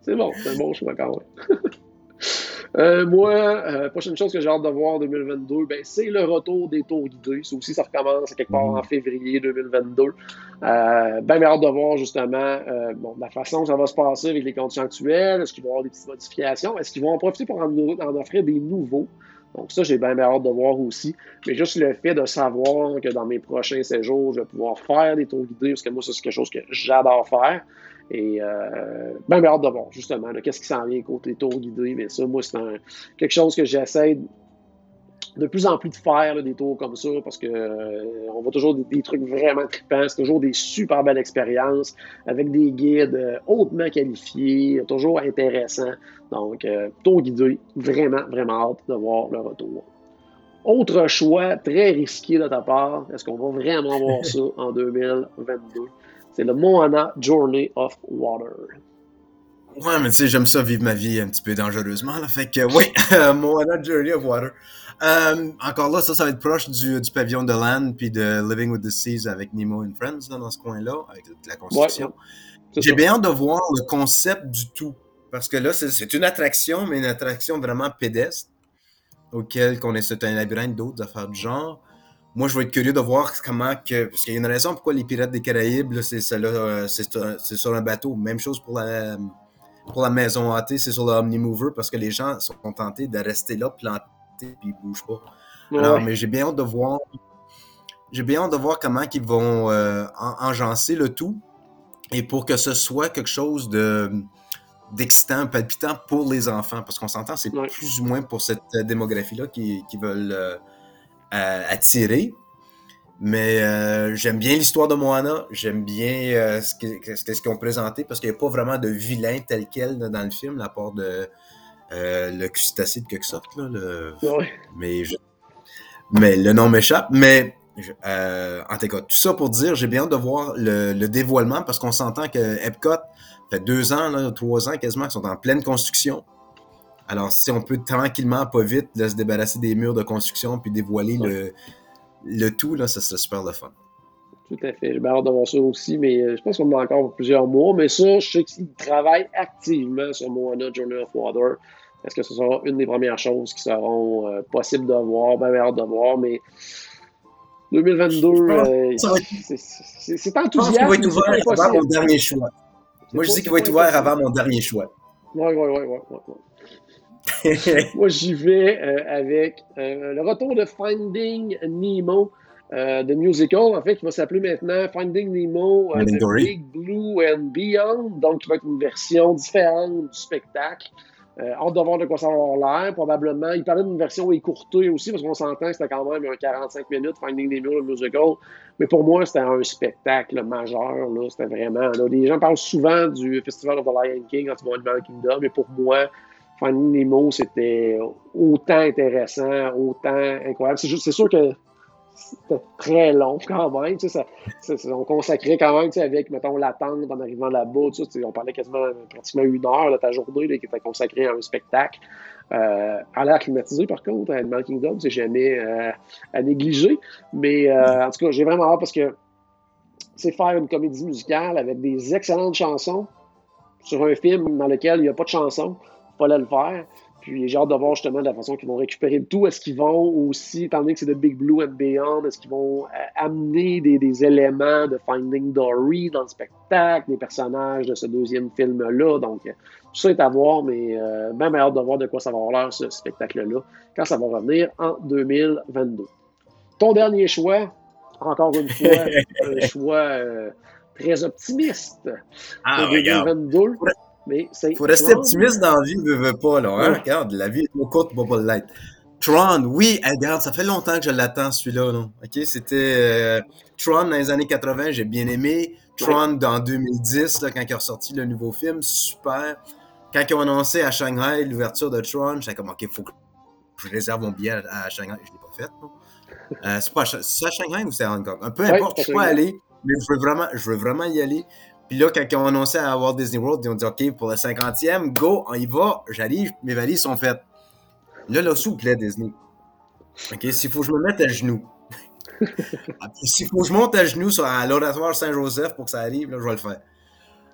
c'est bon, c'est un bon choix quand même. Euh, moi, euh, prochaine chose que j'ai hâte de voir en 2022, ben, c'est le retour des tours guidés. Ça aussi, ça recommence quelque part en mm. février 2022. Euh, ben, mais hâte de voir justement euh, bon, la façon que ça va se passer avec les conditions actuelles. Est-ce qu'ils vont avoir des petites modifications? Est-ce qu'ils vont en profiter pour en, en offrir des nouveaux? Donc ça, j'ai bien hâte de voir aussi. Mais juste le fait de savoir que dans mes prochains séjours, je vais pouvoir faire des tours guidés, parce que moi, c'est quelque chose que j'adore faire. Et euh, ben, hâte de voir, justement, qu'est-ce qui s'en vient côté tour guidé. Mais ça, moi, c'est quelque chose que j'essaie de plus en plus de faire, des tours comme ça, parce que euh, on voit toujours des, trucs vraiment trippants. C'est toujours des super belles expériences avec des guides euh, hautement qualifiés, toujours intéressants. Donc, euh, tour guidé, vraiment, vraiment hâte de voir le retour. Autre choix très risqué de ta part, est-ce qu'on va vraiment voir ça en 2022? C'est le Moana Journey of Water. Ouais, mais tu sais, j'aime ça vivre ma vie un petit peu dangereusement. Là. Fait que oui, Moana Journey of Water. Euh, encore là, ça, ça va être proche du, du, pavillon de Land puis de Living with the Seas avec Nemo and Friends dans ce coin-là, avec la construction. J'ai bien hâte de voir le concept du tout. Parce que là, c'est une attraction, mais une attraction vraiment pédestre, auquel on est c'est un labyrinthe d'autres affaires du genre moi, je vais être curieux de voir comment que. Parce qu'il y a une raison pourquoi les Pirates des Caraïbes, c'est euh, c'est sur un bateau. Même chose pour la, pour la maison hantée, c'est sur le Omnimover parce que les gens sont tentés de rester là, plantés, puis ils bougent pas. Alors, mais j'ai bien hâte de voir. J'ai bien hâte de voir comment ils vont euh, enjancer le tout. Et pour que ce soit quelque chose de d'excitant, palpitant pour les enfants. Parce qu'on s'entend, c'est plus ou moins pour cette démographie-là qui, qui veulent. Euh, attiré. Mais euh, j'aime bien l'histoire de Moana. J'aime bien euh, ce qu'ils ont présenté parce qu'il n'y a pas vraiment de vilain tel quel dans le film, à part de euh, le crustacé de quelque sorte. Là, mais, mais le nom m'échappe. Mais en tout cas, tout ça pour dire, j'ai bien hâte de voir le, dévoilement parce qu'on s'entend que Epcot fait deux ans, là, trois ans quasiment, qu'ils sont en pleine construction. Alors, si on peut tranquillement, pas vite, se débarrasser des murs de construction puis dévoiler le, le tout, là, ça serait super le fun. Tout à fait. J'ai hâte d'avoir ça aussi, mais euh, je pense qu'on a encore plusieurs mois. Mais ça, je sais qu'ils travaillent activement sur Moana Journey of Water. Est-ce que ce sera une des premières choses qui seront euh, possibles de voir? Ben, hâte de voir, mais 2022, euh, c'est enthousiaste. Je va être ouvert avant mon dernier choix. Moi, je dis qu'il va être ouvert avant mon dernier choix. Oui, oui, oui. Moi, j'y vais euh, avec euh, le retour de Finding Nemo, euh, de musical, en fait, qui va s'appeler maintenant Finding Nemo, Big Blue and Beyond, donc qui va être une version différente du spectacle. hâte de voir de quoi ça va avoir l'air, probablement. Il parlait d'une version écourtée aussi, parce qu'on s'entend que c'était quand même un 45 minutes, Finding Nemo, le musical. Mais pour moi, c'était un spectacle majeur. C'était vraiment. les gens parlent souvent du Festival of the Lion King quand ils vont Animal Kingdom, mais pour moi, Finding Nemo, c'était autant intéressant, autant incroyable. C'est sûr que c'était très long quand même. Ça, on consacrait quand même, avec, mettons, l'attente en arrivant là-bas. On parlait quasiment pratiquement une heure de ta journée qui était consacrée à un spectacle. Euh, à l'air climatisé, par contre, à Animal Kingdom, c'est jamais euh, à négliger. Mais euh, en tout cas, j'ai vraiment hâte parce que c'est faire une comédie musicale avec des excellentes chansons sur un film dans lequel il n'y a pas de chansons. Fallait le faire. Puis j'ai hâte de voir justement de la façon qu'ils vont récupérer le tout. Est-ce qu'ils vont aussi, étant donné que c'est de Big Blue and Beyond, est-ce qu'ils vont euh, amener des, éléments de Finding Dory dans le spectacle, des personnages de ce deuxième film-là? Donc, euh, tout ça est à voir, mais euh, même hâte de voir de quoi ça va avoir l'air, ce spectacle-là, quand ça va revenir en 2022. Ton dernier choix, encore une fois, un choix euh, très optimiste ah, 2022. Mais c'est. Faut rester optimiste dans la vie, ne veut pas, là. Hein? Regarde, la vie est trop courte pour pas l'être. Tron, oui, regarde, ça fait longtemps que je l'attends, celui-là. Là. OK, c'était euh, Tron dans les années 80, j'ai bien aimé. Tron dans 2010, là, quand il a ressorti le nouveau film, super. Quand ils ont annoncé à Shanghai l'ouverture de Tron, j'étais comme, OK, il faut que je réserve mon billet à, Shanghai. Je ne l'ai pas fait. Euh, c'est pas à, Shanghai ou c'est à Hong Kong? Peu importe, je suis pas allé, mais je veux, vraiment, je veux vraiment y aller. Puis là, quand ils ont annoncé à Walt Disney World, ils ont dit OK, pour le 50e, go, on y va, j'arrive, mes valises sont faites. Là, là, s'il vous plaît, Disney. OK, s'il faut que je me mette à genoux. s'il faut que je monte à genoux sur, à l'oratoire Saint-Joseph pour que ça arrive, là, je vais le faire.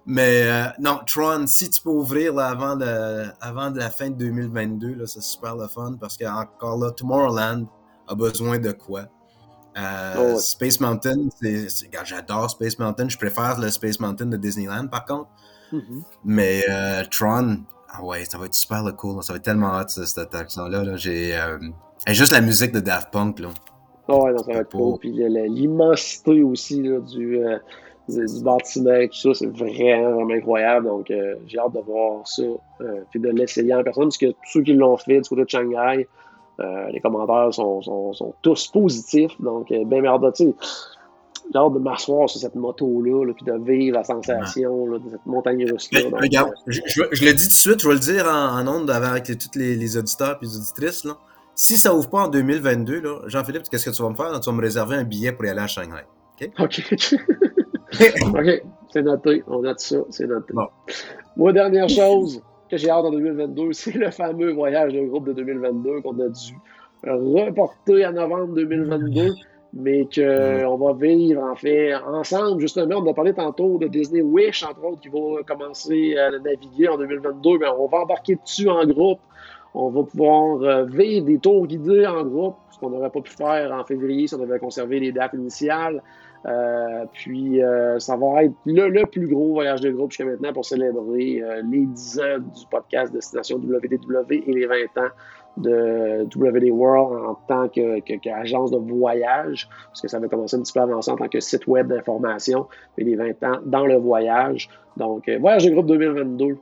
Mais euh, non, Tron, si tu peux ouvrir avant, de, avant de la fin de 2022, c'est super le fun parce que encore là, Tomorrowland a besoin de quoi? Euh, oh, Space Mountain, j'adore Space Mountain. Je préfère le Space Mountain de Disneyland, par contre. Mm-hmm. Mais euh, Tron, ah ouais, ça va être super cool. Ça va être tellement hot, cette attraction-là. J'ai euh, juste la musique de Daft Punk. Là. Oh, ouais, ça va être cool. Puis l'immensité aussi là, du, du, bâtiment, tout ça, c'est vraiment, vraiment incroyable. Donc, j'ai hâte de voir ça. puis de l'essayer en personne. Parce que tous ceux qui l'ont fait du côté de Shanghai, euh, les commentaires sont, tous positifs. Donc, euh, bien hâte de, j'ai hâte de m'asseoir sur cette moto-là, puis de vivre la sensation de cette montagne russe-là. regarde, euh, je, le dis tout de suite, je vais le dire en, en ondes avec tous les, auditeurs et les auditrices. Là. Si ça ouvre pas en 2022, Jean-Philippe, qu'est-ce que tu vas me faire? Tu vas me réserver un billet pour y aller à Shanghai. OK? OK. c'est noté. On note ça. C'est noté. Moi, dernière chose que j'ai hâte en 2022, c'est le fameux voyage de groupe de 2022 qu'on a dû reporter à novembre 2022, mais qu'on va vivre en fait ensemble. Justement, on a parlé tantôt de Disney Wish, entre autres, qui va commencer à naviguer en 2022. Mais on va embarquer dessus en groupe. On va pouvoir euh, vivre des tours guidés en groupe, ce qu'on n'aurait pas pu faire en février si on avait conservé les dates initiales. Euh, puis, euh, ça va être le, plus gros voyage de groupe jusqu'à maintenant pour célébrer euh, les 10 ans du podcast Destination WDW et les 20 ans de WD World en tant qu'agence de voyage, parce que ça avait commencé un petit peu avancé en tant que site web d'information, et les 20 ans dans le voyage. Donc, voyage de groupe 2022.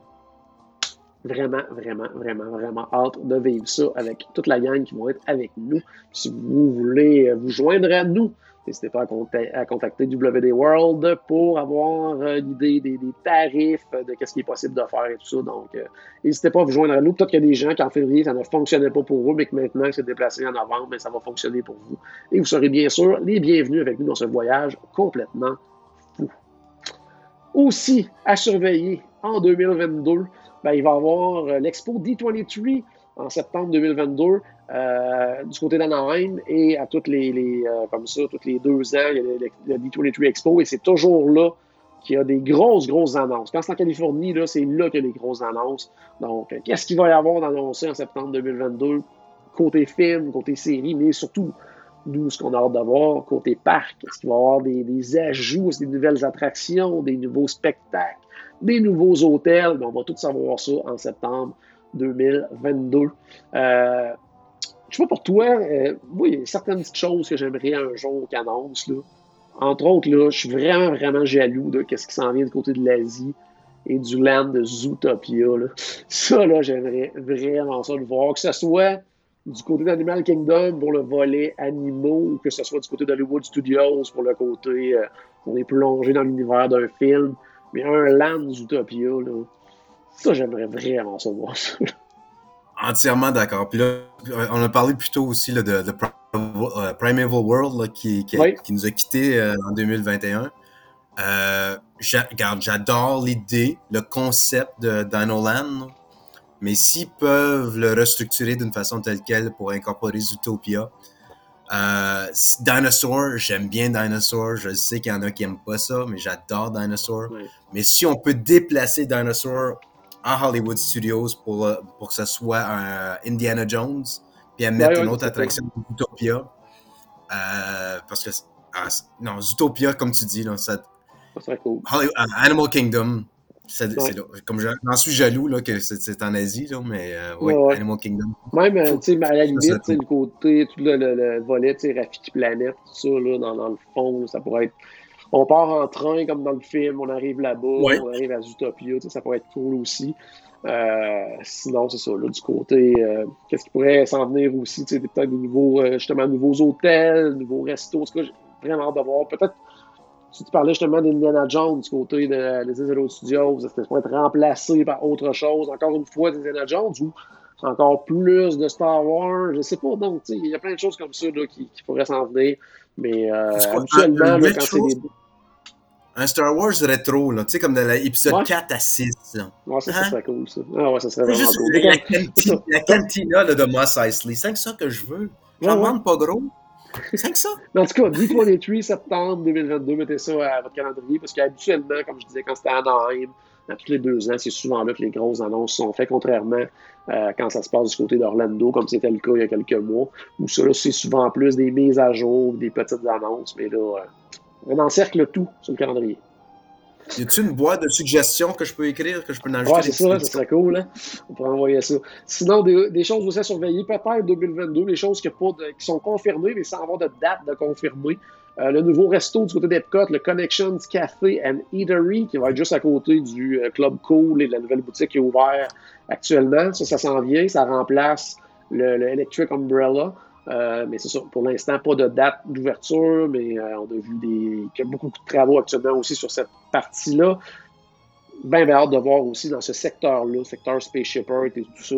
Vraiment, vraiment, vraiment, vraiment hâte de vivre ça avec toute la gang qui vont être avec nous. Si vous voulez vous joindre à nous, N'hésitez pas à, contacter WD World pour avoir euh, l'idée des, tarifs, euh, de ce qui est possible de faire et tout ça. Donc, euh, n'hésitez pas à vous joindre à nous. Peut-être qu'il y a des gens qui en février, ça ne fonctionnait pas pour eux, mais que maintenant que c'est déplacé en novembre, mais ben, ça va fonctionner pour vous. Et vous serez bien sûr les bienvenus avec nous dans ce voyage complètement fou. Aussi, à surveiller en 2022, ben, il va y avoir l'expo D23 en septembre 2022 euh, du côté d'Anaheim et à toutes les, euh, comme ça, toutes les deux ans, il y a le, D23 Expo et c'est toujours là qu'il y a des grosses, grosses annonces. Quand c'est en Californie, là, c'est là qu'il y a des grosses annonces. Donc, euh, qu'est-ce qu'il va y avoir d'annoncé en septembre 2022 côté film, côté série, mais surtout, nous, ce qu'on a hâte d'avoir côté parc. Est-ce qu'il va y avoir des, ajouts, des nouvelles attractions, des nouveaux spectacles, des nouveaux hôtels? on va tout savoir ça en septembre 2022. Euh, je sais pas pour toi, euh, il y a certaines petites choses que j'aimerais un jour qu'on annonce. Entre autres, là, je suis vraiment, vraiment jaloux de ce qui s'en vient du côté de l'Asie et du land de Zootopia. Ça, là, j'aimerais vraiment ça le voir. Que ce soit du côté d'Animal Kingdom pour le volet animaux, ou que ce soit du côté d'Hollywood Studios pour le côté euh, on est plongé dans l'univers d'un film. Mais un land Zootopia, là, ça, j'aimerais vraiment ça voir ça. Entièrement d'accord. Puis là, on a parlé plutôt aussi là, de, Primeval World qui, qui, nous a quittés en 2021. J'adore l'idée, le concept de Dino Land. Mais s'ils peuvent le restructurer d'une façon telle quelle pour incorporer Zootopia, euh, Dinosaur, j'aime bien Dinosaur. Je sais qu'il y en a qui n'aiment pas ça, mais j'adore Dinosaur. Mais si on peut déplacer Dinosaur en Hollywood Studios pour, euh, pour que ce soit un Indiana Jones, puis à mettre une autre attraction Zootopia. Euh, parce que, ah, non, Zootopia, comme tu dis, là, ça, ça cool. Animal Kingdom, comme j'en suis jaloux là, que c'est en Asie, là, mais euh, ouais, Animal Kingdom. Même, euh, à la limite, le côté, tout le, le, le volet, Rafiki Planète, tout ça, là, dans, dans, le fond, ça pourrait être. On part en train comme dans le film, on arrive là-bas, on arrive à Zootopia, ça pourrait être cool aussi. Euh, sinon, c'est ça, là, du côté, euh, qu'est-ce qui pourrait s'en venir aussi, tu sais, peut-être des nouveaux, justement, nouveaux hôtels, nouveaux restos, en tout cas, j'ai vraiment hâte de voir. Peut-être si tu parlais justement d'Indiana Jones du côté de, des Zero Studios, est-ce que ça pourrait être remplacé par autre chose, encore une fois d'Indiana Jones, ou encore plus de Star Wars, je sais pas. Donc, il y a plein de choses comme ça là, qui, qui, pourraient s'en venir. Mais euh, habituellement, là, quand c'est des... Un Star Wars rétro, là, tu sais, comme de l'épisode ouais. 4 à 6. Là. Ouais, ça, hein? ça serait cool, ça. Ah ouais, ça serait vraiment juste cool. La, cantina, la cantina là, de Moss Eisley, c'est ça que je veux. J'en ouais, demande pas gros. C'est que ça? Mais en tout cas, D23 septembre 2022, mettez ça à votre calendrier parce qu'habituellement, comme je disais, quand c'était à Anaheim, à tous les deux ans, c'est souvent là que les grosses annonces sont faites, contrairement euh, quand ça se passe du côté d'Orlando, comme c'était le cas il y a quelques mois, où ça, c'est souvent plus des mises à jour, des petites annonces, mais là, euh, on encercle tout sur le calendrier. Y a-t-il une boîte de suggestions que je peux écrire, que je peux en ajouter? Ouais, c'est ça, ça serait cool. Hein? On pourrait envoyer ça. Sinon, des, des choses aussi à surveiller, peut-être 2022, des choses qui, pas de, qui, sont confirmées, mais sans avoir de date de confirmer. Euh, le nouveau resto du côté d'Epcot, le Connections Café and Eatery, qui va être juste à côté du euh, Club Cool et de la nouvelle boutique qui est ouverte actuellement. Ça, ça s'en vient. Ça remplace le, le Electric Umbrella. Euh, mais c'est ça, pour l'instant, pas de date d'ouverture, mais euh, on a vu des, qu'il y a beaucoup de travaux actuellement aussi sur cette partie-là. Bien, bien hâte de voir aussi dans ce secteur-là, secteur Spaceship Earth et tout ça,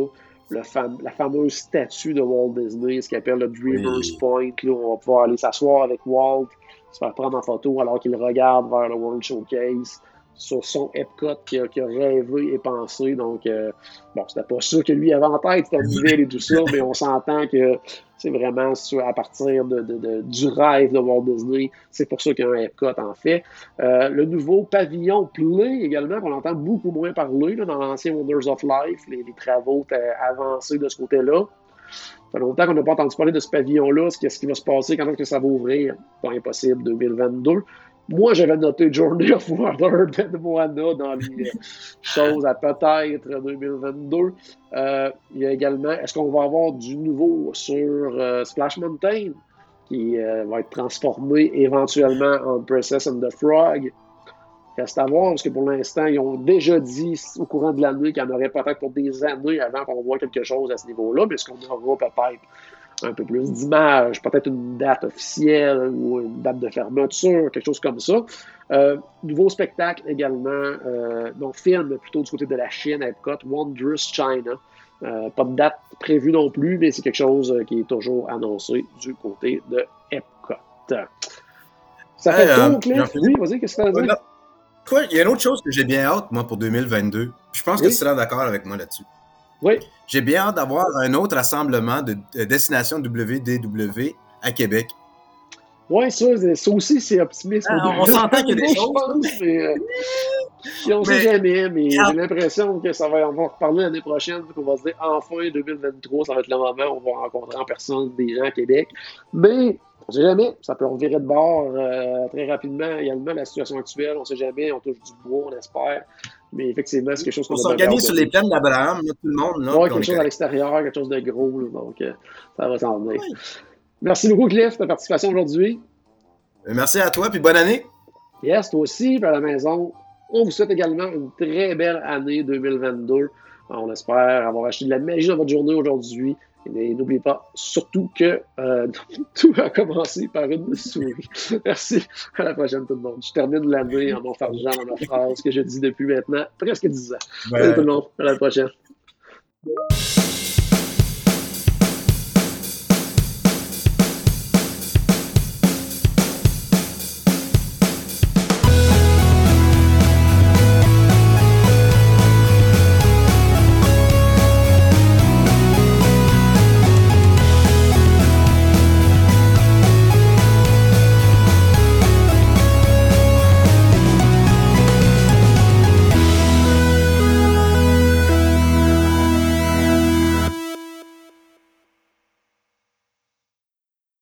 le fam la fameuse statue de Walt Disney, ce qu'on appelle le Dreamer's oui. Point. Là, on va pouvoir aller s'asseoir avec Walt, se faire prendre en photo alors qu'il regarde vers le World Showcase sur son Epcot qui a, qui a, rêvé et pensé. Donc, euh, bon, c'était pas ça que lui avait en tête, c'était nouvelle et tout ça, mais on s'entend que c'est vraiment à partir de, de, de, du rêve de Walt Disney. C'est pour ça qu'il y a un Epcot, en fait. Euh, le nouveau pavillon Play, également, qu'on entend beaucoup moins parler là, dans l'ancien Wonders of Life, les, les travaux avancés de ce côté-là. Ça fait longtemps qu'on n'a pas entendu parler de ce pavillon-là, qu'est-ce qui va se passer, quand est-ce que ça va ouvrir? Pas impossible, 2022. Moi, j'avais noté Journey of Water de Moana dans les choses à peut-être 2022. Euh, il y a également, est-ce qu'on va avoir du nouveau sur euh, Splash Mountain qui euh, va être transformé éventuellement en Princess and the Frog? Reste à voir, parce que pour l'instant, ils ont déjà dit au courant de l'année qu'il y en aurait peut-être pour des années avant qu'on voit quelque chose à ce niveau-là, mais est-ce qu'on aura peut-être un peu plus d'images, peut-être une date officielle ou une date de fermeture, quelque chose comme ça. Euh, nouveau spectacle également, euh, donc film plutôt du côté de la Chine, Epcot, Wondrous China. Euh, pas de date prévue non plus, mais c'est quelque chose qui est toujours annoncé du côté de Epcot. Ça fait hey, euh, Oui, vas-y, qu'est-ce que tu veux dire? Quoi, il y a une autre chose que j'ai bien hâte, moi, pour 2022. Je pense oui. que tu seras d'accord avec moi là-dessus. Oui. J'ai bien hâte d'avoir un autre rassemblement de, de destination WDW à Québec. Oui, ça, ça aussi, c'est optimiste. Ah, on s'entend qu'il y a des choses. Mais, euh, on ne sait jamais, mais j'ai l'impression que ça va, on va reparler l'année prochaine, qu'on va se dire enfin 2023, ça va être le moment où on va rencontrer en personne des gens à Québec. Mais on ne sait jamais, ça peut revirer de bord euh, très rapidement. Également, la situation actuelle, on ne sait jamais, on touche du bois, on espère. Mais effectivement, c'est quelque chose qu'on On s'organise sur les plaines d'Abraham, tout le monde. Oui, quelque chose à l'extérieur, quelque chose de gros. Là, donc, euh, ça va s'en venir. Oui. Merci beaucoup, Cliff, de ta participation aujourd'hui. Merci à toi, puis bonne année. Yes, toi aussi, puis à la maison. On vous souhaite également une très belle année 2022. On espère avoir acheté de la magie dans votre journée aujourd'hui. Et n'oubliez pas surtout que euh, tout a commencé par une souris. Merci. À la prochaine, tout le monde. Je termine l'année en m'enfargeant dans ma phrase que je dis depuis maintenant presque 10 ans. Salut tout le monde. À la prochaine.